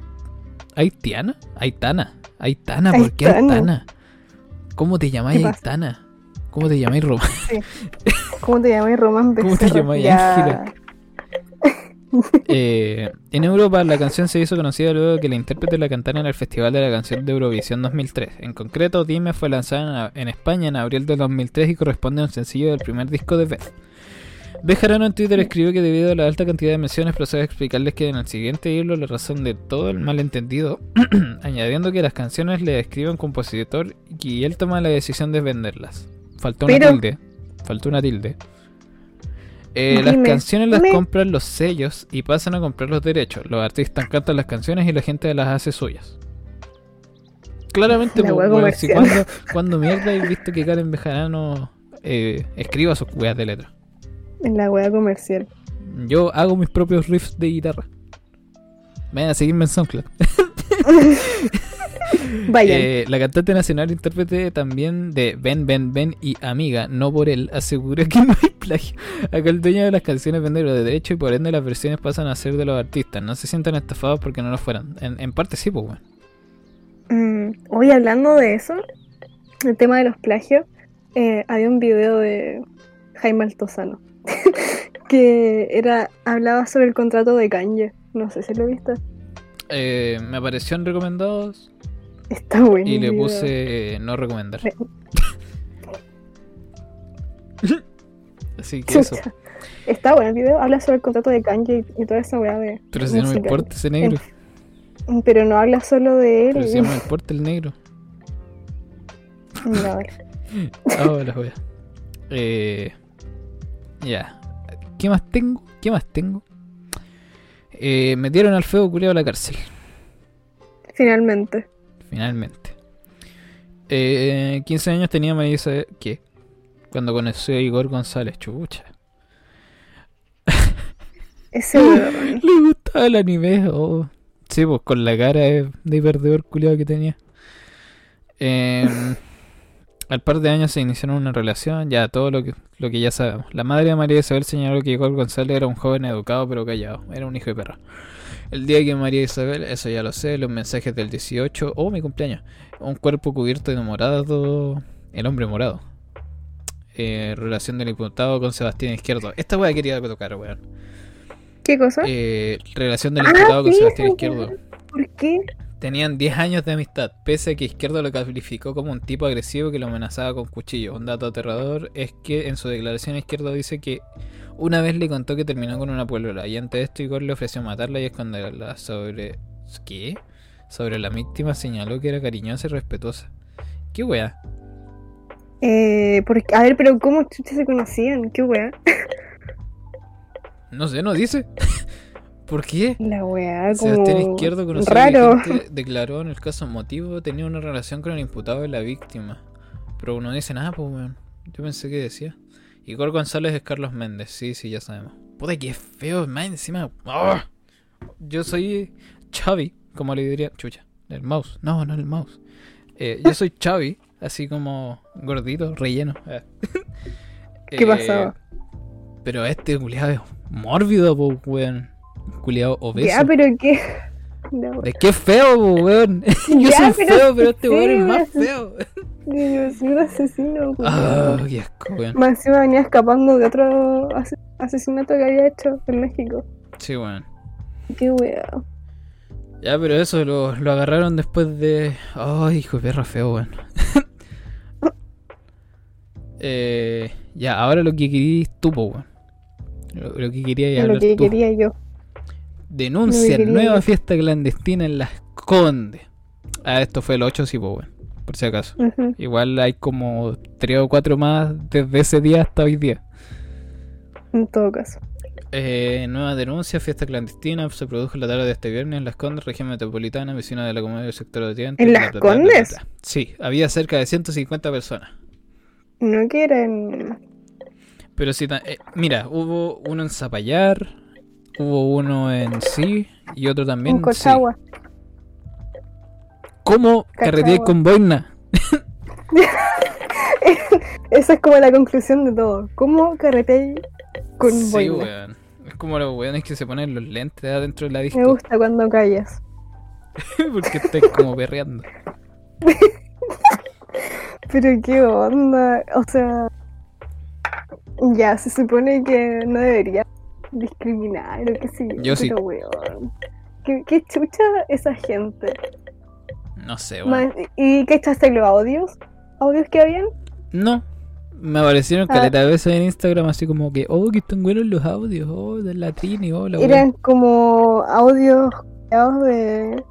Aitiana, Aitana, Aitana, ¿por qué Aitana. ¿Cómo te llamáis. Aitana? ¿Cómo te llamáis Román? ¿Cómo te llamas, Román ¿Cómo te llamáis. Ángela? Eh, en Europa la canción se hizo conocida luego de que la intérprete la cantara en el Festival de la Canción de Eurovisión 2003. En concreto, Dime fue lanzada en, España en abril de 2003 y corresponde a un sencillo del primer disco de Beth. Bejarano en Twitter escribió que debido a la alta cantidad de menciones procede a explicarles que en el siguiente hilo la razón de todo el malentendido, añadiendo que las canciones le escribe un compositor y él toma la decisión de venderlas. Faltó una Pero- tilde. Faltó una tilde. Eh, las canciones las dime. compran los sellos y pasan a comprar los derechos. Los artistas cantan las canciones y la gente las hace suyas. Claramente, La pues, si cuando mierda he visto que Karen Bejarano eh, escriba sus weas de letra. En la wea comercial. Yo hago mis propios riffs de guitarra. Vayan a seguirme en SoundCloud. Vayan. Eh, la cantante nacional intérprete también de Ven, Ven, Ven y Amiga, no por él, asegura que no hay plagio. Acá el dueño de las canciones vende los de derecho y por ende las versiones pasan a ser de los artistas. No se sientan estafados porque no lo fueran. En, en parte sí, pues, bueno. Mm, hoy hablando de eso, el tema de los plagios, eh, había un video de Jaime Altozano que era hablaba sobre el contrato de Kanye. No sé si lo viste. Eh, me apareció en recomendados Está bueno. y le puse eh, no recomendar. Así que eso. Está bueno el video, habla sobre el contrato de Kanye y, toda esa weá de. Pero si no me importa ese negro. Pero no habla solo de él. Pero si no me importa el negro. No. Ah, la wea. Eh, ya. ¿Qué más tengo? ¿Qué más tengo? Eh, metieron al feo culiado a la cárcel. Finalmente. Finalmente. Eh, 15 años tenía María Isabel. ¿Qué? Cuando conoció a Igor González. Chucha. Ese. Le gustaba el anime. oh. Sí, pues con la cara de, de perdedor culiado que tenía. Eh, al par de años se iniciaron una relación, ya todo lo que, lo que ya sabemos. La madre de María Isabel señaló que Igor González era un joven educado pero callado, era un hijo de perra. El día que María Isabel, eso ya lo sé, los mensajes del 18, oh mi cumpleaños, un cuerpo cubierto de morado, el hombre morado. Eh, relación del imputado con Sebastián Izquierdo. Esta weá quería tocar, weón. ¿Qué cosa? Eh, relación del Ah, imputado con sí, Sebastián Izquierdo. ¿Por qué? Tenían 10 años de amistad, pese a que Izquierdo lo calificó como un tipo agresivo que lo amenazaba con cuchillo. Un dato aterrador es que en su declaración Izquierdo dice que una vez le contó que terminó con una puebla y ante esto Igor le ofreció matarla y esconderla sobre... ¿Qué? Sobre la víctima señaló que era cariñosa y respetuosa. ¿Qué wea? Eh, porque, a ver, pero ¿cómo chuches se conocían? ¿Qué weá? No sé, no dice. ¿Por qué? La weá, Sebastián como... Izquierdo conoció Raro. gente, declaró en el caso motivo tenía una relación con el imputado y la víctima. Pero no dice nada, pues weón. Yo pensé que decía. Igor González es Carlos Méndez, sí, sí, ya sabemos. Puta que feo, más encima. ¡Ah! Yo soy Chavi, como le diría. Chucha, el mouse. No, no el mouse. Eh, yo soy Chavi, así como gordito, relleno. Ah. ¿Qué Eh, pasaba? Pero este culiado es mórbido, pues weón. Culiado obeso. Ya, pero qué. Weá. Es que es feo, weón. Yo Ya, soy feo, pero este sí, weón es más feo. Dios, un asesino, Ah, culiao. qué asco, weón. Más encima venía escapando de otro ase- asesinato que había hecho en México. Sí, weón. Qué weá. Ya, pero eso lo, lo agarraron después de. Ay, hijo de perra feo, weón. eh, ya, ahora lo que querías tú, weón. Lo, lo que quería lo que tú. quería yo. Denuncia lo que quería nueva fiesta clandestina en Las Condes. Ah, esto fue el 8, sí, weón. Por si acaso. Igual hay como 3 o 4 más desde ese día hasta hoy día. En todo caso. Eh, nueva denuncia, fiesta clandestina, se produjo la tarde de este viernes en Las Condes, región metropolitana, vecina de la comunidad del sector de Oriente. ¿En Las bla, bla, bla, Condes? bla. Sí, había cerca de 150 personas. No que era en. Pero sí, ta- eh, mira, hubo uno en Zapallar, hubo uno en Sí y otro también en en Sí. Cochagua. ¿Cómo carreteé con boina? Esa es como la conclusión de todo. ¿Cómo carreteé con Sí, boina? weón. Es como los weones que se ponen los lentes adentro de la Me disco gusta cuando callas. porque estáis como perreando. Pero qué onda, o sea, ya, se supone que no debería discriminar o qué sé yo. Yo sí. pero weón. ¿Qué, qué chucha esa gente? No sé, weón. ¿Y qué echaste los audios? ¿Audios que habían? No. Me aparecieron Ah. caleta de veces en Instagram así como que, oh, que están buenos los audios, oh, de la Trini, oh, la. Eran como audios de.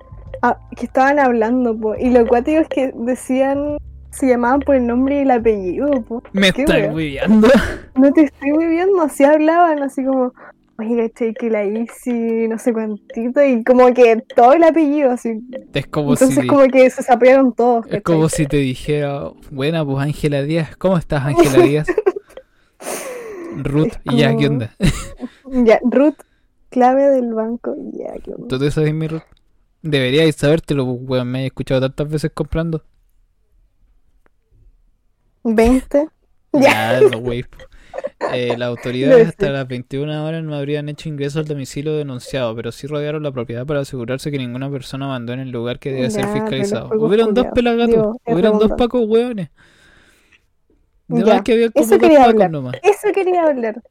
ah, que estaban hablando, po. Y lo cuático es que decían. Se llamaban por el nombre y el apellido, po. Me wea. hueveando. No te estoy muy viendo, así hablaban, así como. Oye, caché que la Isi, no sé cuántito, y como que todo el apellido, así. Es como Entonces, si como que se sapearon todos. es ¿cachai? como si te dijera, buena pues Ángela Díaz, ¿cómo estás Ángela Díaz? Ruth, y ya, ¿qué como- onda? Ya, Ruth, clave del banco, ya, qué onda. ¿Tú te sabes mi Ruth? Deberíais sabértelo, pues, weón, me he escuchado tantas veces comprando. 20. Ya. Eh, las autoridades hasta las 21 horas no habrían hecho ingreso al domicilio denunciado, pero sí rodearon la propiedad para asegurarse que ninguna persona abandone el lugar que debe ser fiscalizado. Hubieron dos pelagatos, Digo, hubieron dos pacos hueones. De Ya, que había como eso quería pacos hablar. nomás. Eso quería hablar.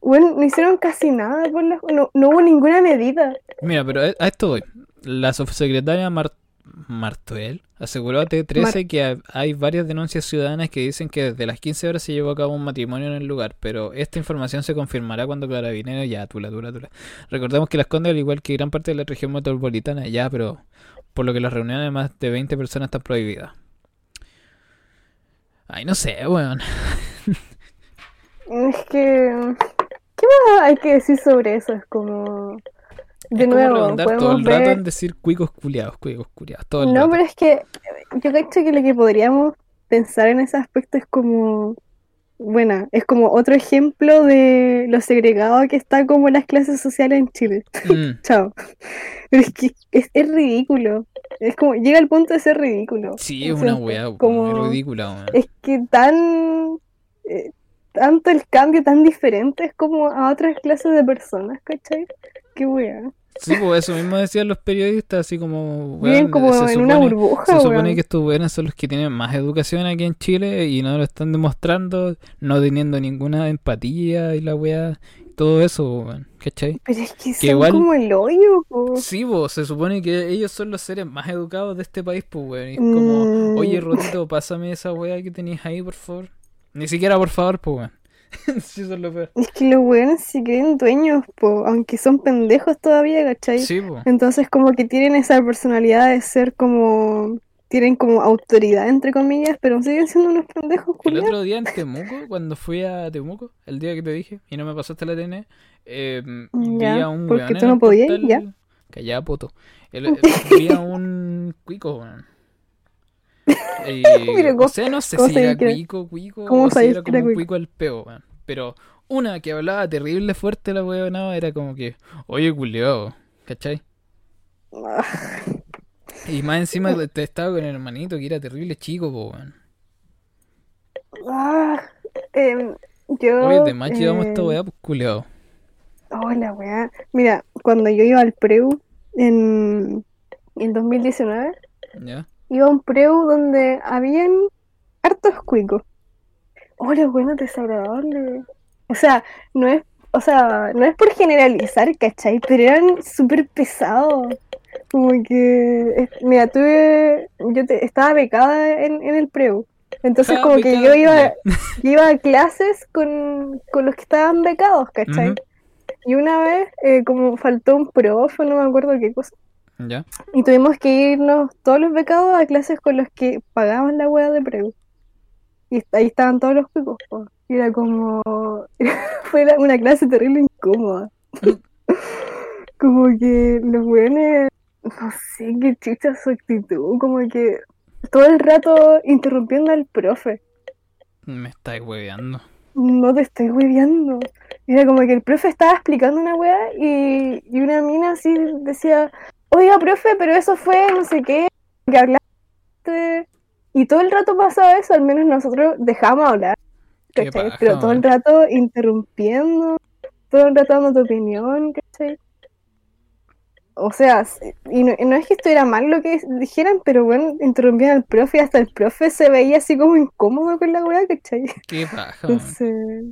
Bueno, no hicieron casi nada por la... no, no hubo ninguna medida. Mira, pero a esto voy. La subsecretaria Mar- Martuel aseguró a T13 que ha- hay varias denuncias ciudadanas que dicen que desde las 15 horas se llevó a cabo un matrimonio en el lugar, pero esta información se confirmará cuando Carabineros ya, tula, tula, tula. Recordemos que Las Condes, al igual que gran parte de la región metropolitana, ya, pero por lo que las reuniones de más de 20 personas están prohibidas. Ay, no sé, weón. Es que... ¿Qué más hay que decir sobre eso? Es como... De es como nuevo, redundar todo podemos el rato ver... en decir cuicos culiados, cuicos culiados, todo el No, rato. pero es que yo creo que lo que podríamos pensar en ese aspecto es como, bueno, es como otro ejemplo de lo segregado que está como las clases sociales en Chile. Mm. Chao. Pero es que es, es ridículo. Es como, llega al punto de ser ridículo. Sí, es una weá, como- es ridícula. Es que tan, eh, tanto el cambio tan diferente es como a otras clases de personas, ¿cachai? Qué wea. Sí, pues eso mismo decían los periodistas, así como, weón, como en una burbuja, Se supone que estos weones son los que tienen más educación aquí en Chile y no lo están demostrando, no teniendo ninguna empatía y la weá, todo eso, weón, ¿cachai? Pero es que son igual- como el hoyo, po. Sí, pues, se supone que ellos son los seres más educados de este país, pues, weón. Y es como, Mm. oye, Rotito, pásame esa weá que tenías ahí, por favor. Ni siquiera, por favor, pues, weón. sí, eso es lo peor. Es que los weones se creen dueños, po, aunque son pendejos todavía, ¿cachai? Sí, pues. Entonces como que tienen esa personalidad de ser como... Tienen como autoridad, entre comillas, pero siguen siendo unos pendejos El otro día en Temuco, cuando fui a Temuco, el día que te dije, y no me pasaste la TN, eh, vi Ya, a un porque weón tú no podías, portal- ya. Callá, poto. El- el- vi a un cuico, weón. Y, Mira, o ¿cómo- sea, no sé si era cuico, cuico, o si era como un cuico? al peo, weón. Pero una que hablaba terrible fuerte la no, era como que, oye, culiao, ¿cachai? Y más encima te estaba con el hermanito que era terrible chico, po, weón. ah, em, yo... Oye, de más llevamos esta eh, weá, pues culiao. Oh, la weá. Mira, cuando yo iba al Preu en, en 2019, ¿Ya? Iba a un Preu donde habían hartos cuicos. Oh, la weá desagradable. O sea, no es, o sea, no es por generalizar, ¿cachai? Pero eran súper pesados. Como que, mira, tuve, yo te- estaba becada en, en el Preu. Entonces como que yo iba, yo iba a clases con, con los que estaban becados, ¿cachai? Y una vez, eh, como faltó un profe, no me acuerdo qué cosa, ¿Ya? y tuvimos que irnos todos los becados a clases con los que pagaban la hueá de preu. Y ahí estaban todos los picos, po. Y era como... Fue una clase terrible incómoda. como que los weones... No sé qué chucha su actitud, como que todo el rato interrumpiendo al profe. Me estáis hueveando. No te estoy hueveando. Era como que el profe estaba explicando una weá y, y una mina así decía, oiga, profe, pero eso fue no sé qué, que hablaste. Y todo el rato pasaba eso, al menos nosotros dejamos hablar, ¿cachai? Pero todo el rato interrumpiendo, todo el rato dando tu opinión, ¿cachai? o sea, y no, y no es que estuviera mal lo que dijeran, pero bueno, interrumpían al profe y hasta el profe se veía así como incómodo con la weá, ¿cachai? Qué paja, weón. Entonces,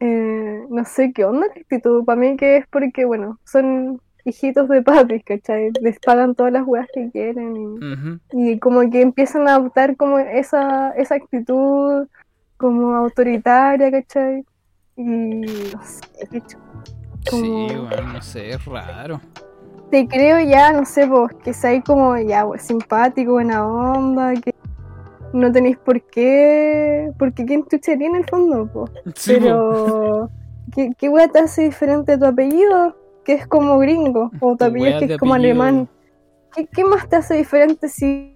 eh, no sé qué onda la actitud. Para mí que es porque, bueno, son hijitos de papi, ¿cachai? Les pagan todas las weas que quieren y, como que empiezan a adoptar como esa, esa actitud como autoritaria, ¿cachai? Y no sé, Sí, weón, no sé, es raro. Te creo ya, no sé, pues, que seáis como ya, pues, simpático, buena onda, que no tenéis por qué, porque quién chuchería en el fondo, pues. Sí, po. Pero, ¿qué, qué wea te hace diferente de tu apellido? Que es como gringo, o tu apellido que es como apellido. alemán. ¿Qué, qué más te hace diferente si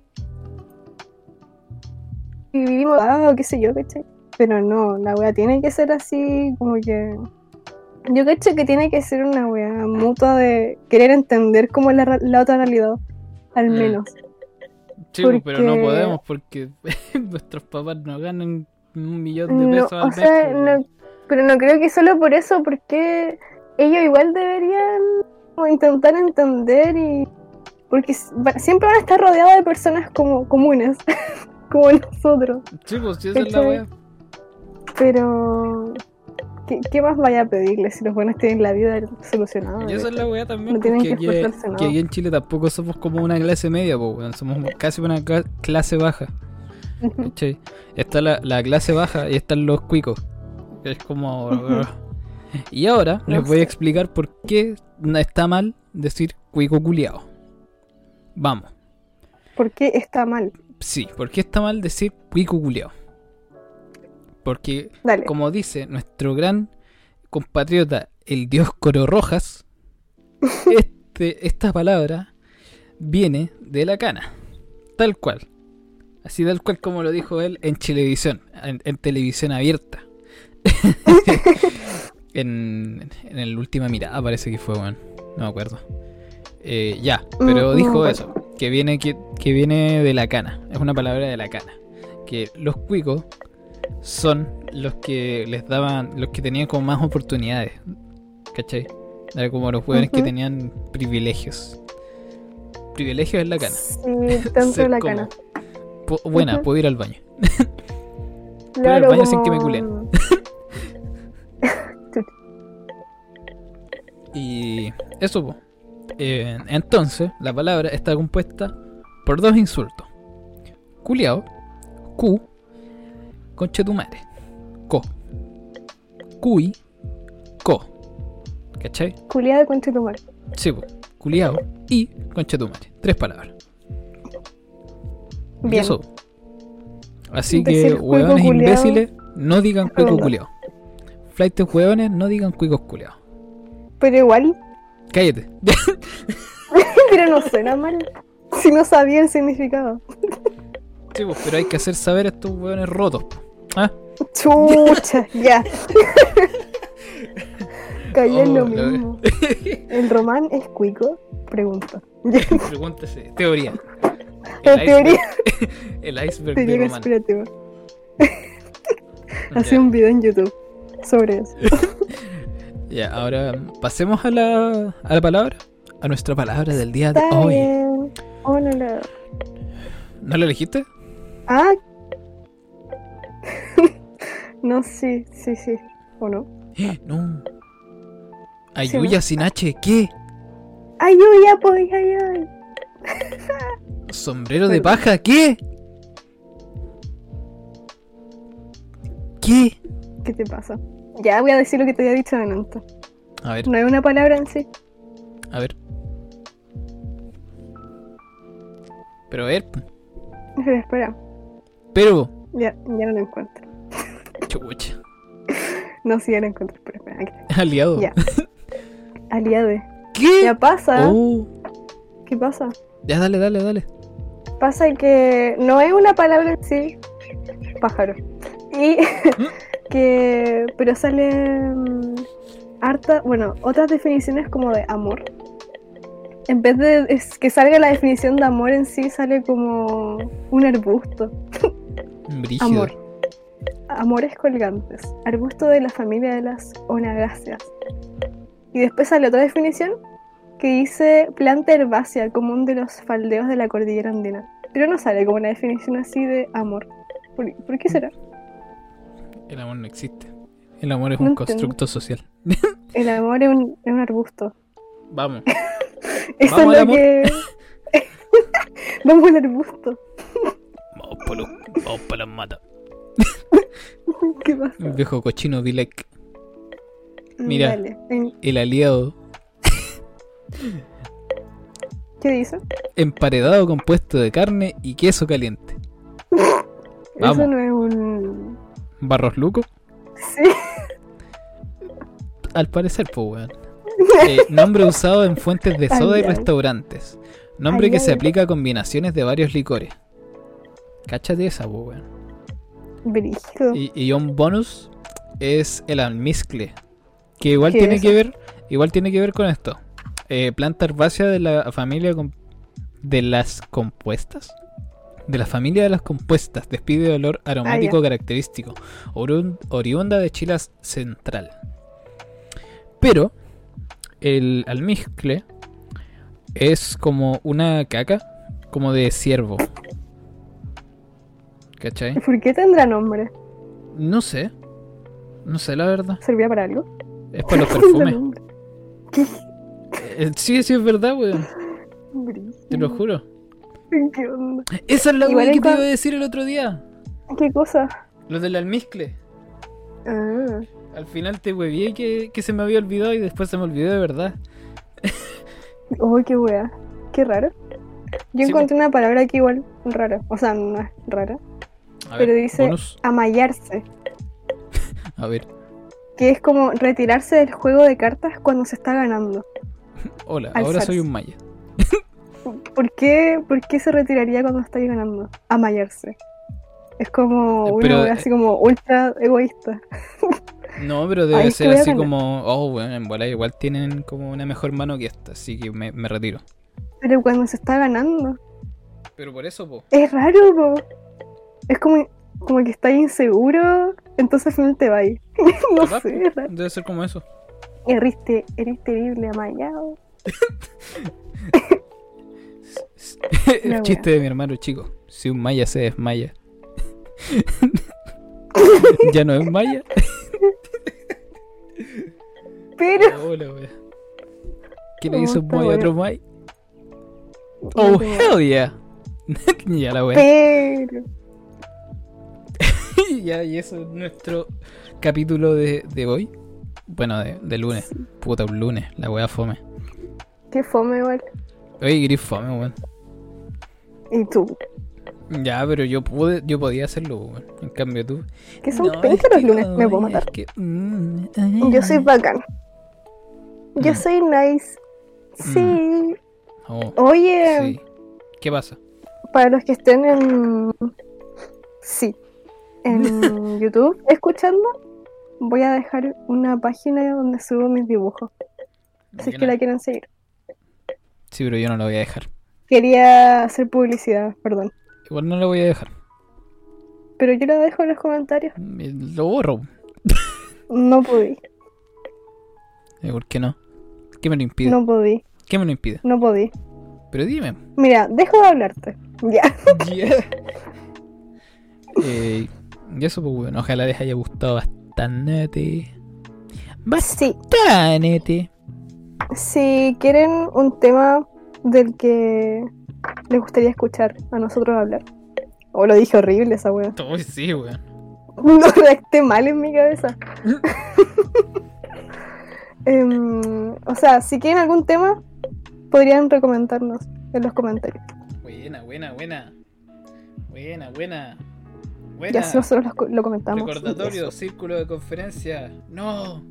si vivimos ah, o qué sé yo, ¿cachai? Pero no, la wea tiene que ser así, como que. Yo cacho que tiene que ser una wea mutua de querer entender la, ra- la otra realidad, al Mm. menos. Sí, po, pero no podemos porque nuestros papás no ganan un millón de No, pesos al o mes. sea, po, no, weón. pero no creo que solo por eso, porque ellos igual deberían como intentar entender y porque siempre van a estar rodeados de personas como comunes, como nosotros. Sí, pues sí, esa es la wea. Pero ¿qué, qué más vaya a pedirles si los buenos tienen la vida solucionada? Y esa es la weá también, No porque que aquí, esforzarse nada. que aquí en Chile tampoco somos como una clase media, po, weón. somos casi una cla- clase baja. Está la, la clase baja y están los cuicos. que Es como... Y ahora les voy a explicar por qué está mal decir cuico culiao. Vamos. ¿Por qué está mal? Sí, ¿por qué está mal decir cuico culiao? Porque Dale. como dice nuestro gran compatriota, el dios Coro Rojas, este, esta palabra viene de la cana, tal cual. Así tal cual como lo dijo él en televisión, en, en televisión abierta. en, en el última mirada parece que fue, bueno, no me acuerdo. Eh, ya, pero Mm, dijo no me eso, que viene, que, que viene de la cana, es una palabra de la cana. Que los cuicos son los que les daban, los que tenían como más oportunidades. ¿Cachai? Era como los jóvenes que tenían privilegios. Privilegios en la cana. Sí, Ser la como, cana. "Po- buena, puedo ir al baño. Claro, baño sin que me culen. Eso, po. Eh, entonces, la palabra está compuesta por dos insultos: culiao, cu, conchetumare, co, cui, co. ¿Cachai? Culiada con Chetumare. Sí, po. culiao y conchetumare. Tres palabras. Y Bien. eso. Así Decir que, culiao. imbéciles, no digan Verdad. culiao. Flightes hueones, no digan cuicos culiao. Pero igual, Cállate. pero no suena mal. Si no sabía el significado. Sí, pues, pero hay que hacer saber a estos hueones rotos. ¿Ah? Chucha, ya. Cayó en Oh, lo la mismo. ¿El román es cuico? Pregunta. Pregúntese. Teoría. La El teoría, el iceberg de teoría Román. Ya. Hacía un video en YouTube sobre eso. Ya, ahora pasemos a la, a la palabra. A nuestra palabra del día de hoy. Oh, no, no. ¿No la elegiste? Ah. no, sí, sí, sí. ¿O no? No. Ayuya sin H, ¿qué? ¡Ay, yo ya, pues, ay, ay! Sombrero de paja, ¿qué? ¿Qué? ¿Qué te pasa? Ya voy a decir lo que te había dicho antes. A ver, No es una palabra en sí. a ver. Pero a ver, Espera, pero. Ya, ya no lo encuentro. Chucha. No, sí, ya lo encuentro. Espera, espera. Aquí. Aliado. Ya. Aliade. ¿Qué? Ya pasa. Oh. ¿Qué pasa? Ya, dale, dale, dale. Pasa que no es una palabra en sí. Pájaro. Y que. Pero sale. mm, harta. Bueno, otras definiciones como de amor. En vez de es que salga la definición de amor en sí, sale como un arbusto. Brígido. Amor. Amores colgantes. Arbusto de la familia de las onagáceas. Y después sale otra definición que dice planta herbácea común de los faldeos de la cordillera andina. Pero no sale como una definición así de amor. ¿Por, por qué será? El amor no existe. El amor es No un entiendo. constructo social. El amor es un, es un arbusto. Vamos. Eso ¿Vamos es lo que. Vamos al arbusto. Vamos por los, vamos pa' las matas. ¿Qué pasa? El viejo cochino Vilek. Mira. Dale. El aliado ¿Qué dice? emparedado compuesto de carne y queso caliente. Vamos. Eso no es un. Barros Luco. Sí. Al parecer, pues, weón. Eh, nombre usado en fuentes de soda y restaurantes. Nombre Ay, que ay, se ay. aplica a combinaciones de varios licores. Cáchate esa, pues, weón. Y, y un bonus es el almizcle. Que igual ¿Qué tiene es que ver. Igual tiene que ver con esto. Eh, planta herbácea de la familia de las compuestas. De la familia de las compuestas. Despide olor aromático Ah, característico. oriunda de Chilas Central. Pero el almizcle es como una caca. Como de ciervo. ¿Cachai? ¿Y ¿Por qué tendrá nombre? No sé. No sé la verdad. ¿Servía para algo? Es para los ¿Por qué perfumes. nombre? Eh, Sí, sí, es verdad, weón. Te lo juro. ¿Qué onda? Esa es la Igual weá que te iba a decir el otro día. ¿Qué cosa? Lo del almizcle. Ah. Al final te huevié que, que se me había olvidado y después se me olvidó de verdad. Oh, qué wea. Qué raro. Yo Sí, encontré una palabra aquí igual rara. O sea, no es rara. A Pero ver, dice- bonus. Amallarse. A ver. Que es como retirarse del juego de cartas cuando se está ganando. Hola, ahora soy un maya. ¿Por qué, ¿Por qué se retiraría cuando estáis ganando? Amallarse. Es como Eh, una pero, wea eh, así como ultra egoísta. No, pero debe Ay, ser a así como. Oh, bueno, en bola igual tienen como una mejor mano que esta, así que me, me retiro. Pero cuando se está ganando. Pero por eso, po. Es raro, po. Es como, como que estás inseguro, entonces al final te vas. no ¿Verdad, sé, es raro. Debe ser como eso. Eres, te- eres terrible, amallado. el chiste de mi hermano chico. Si un maya se desmaya. ya no es maya. Pero. Hola, wea. ¿Qué le hizo un maya a otro maya? Oh, hell yeah. ya la wea. Pero. ya, y eso es nuestro capítulo de, de hoy. Bueno, de, de lunes. Puta, un lunes. La wea fome. Qué fome igual. Oye, gris fome, weón. Y tú. Ya, pero yo pude, yo podía hacerlo, weón. En cambio tú. Que son No, 20 es los lunes, me puedo es matar. que- mm, ay. Yo soy bacán. Yo Mm. soy nice. Sí. Oh, Oye, sí. ¿Qué pasa? para los que estén en. Sí. En YouTube escuchando, voy a dejar una página donde subo mis dibujos. Si es que la quieren seguir. Sí, pero yo no la voy a dejar. Quería hacer publicidad, perdón. Igual no la voy a dejar. Pero yo la dejo en los comentarios. Me- Lo borro. No podí. ¿Por qué no? ¿Qué me lo impide? No podí. ¿Qué me lo impide? No podí. Pero dime. Mira, dejo de hablarte. Ya. Eh, y eso, pues, bueno, ojalá les haya gustado bastante. Sí. Si quieren un tema del que les gustaría escuchar a nosotros hablar. O lo dije horrible esa wea. Uy, sí, weón. No redacté mal en mi cabeza. Em, o sea, si quieren algún tema, podrían recomendarnos en los comentarios. Buena, buena, buena. Buena, buena. Y Buena. así nosotros lo, lo comentamos. Recordatorio, círculo de conferencia. No.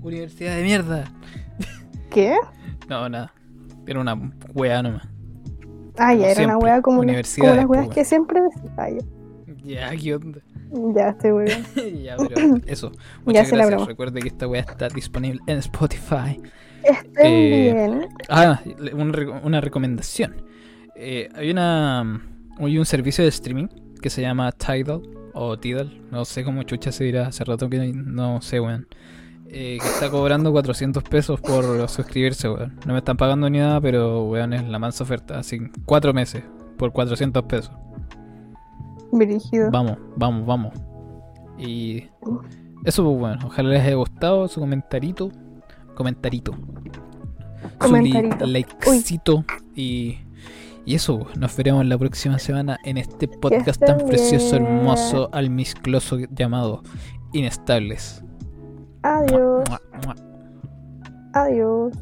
Universidad de mierda. ¿Qué? No, nada. Era una wea nomás. Ah, ya, era siempre, una wea como, las- como las pues, weas wea. que siempre. Ah, ya. Ya, ¿qué onda? Ya, estoy wea. ya, pero eso. Muchas la gracias. Recuerde que esta wea está disponible en Spotify. Estén Eh, bien. Ah, una, re- una recomendación. Eh, hay una hay un servicio de streaming que se llama Tidal o Tidal, no sé cómo chucha se dirá, hace rato que no sé, weón. Eh, que está cobrando 400 pesos por suscribirse, weón. No me están pagando ni nada, pero weón es la mansa oferta. Así, cuatro meses por 400 pesos. Brígido. Vamos, vamos, vamos. Y eso, pues bueno, ojalá les haya gustado su comentarito. Comentarito. Comentarito. Su likecito. Y, y eso, pues, nos veremos la próxima semana en este podcast tan precioso, hermoso, almizcloso llamado Inestables. Adiós. Adiós.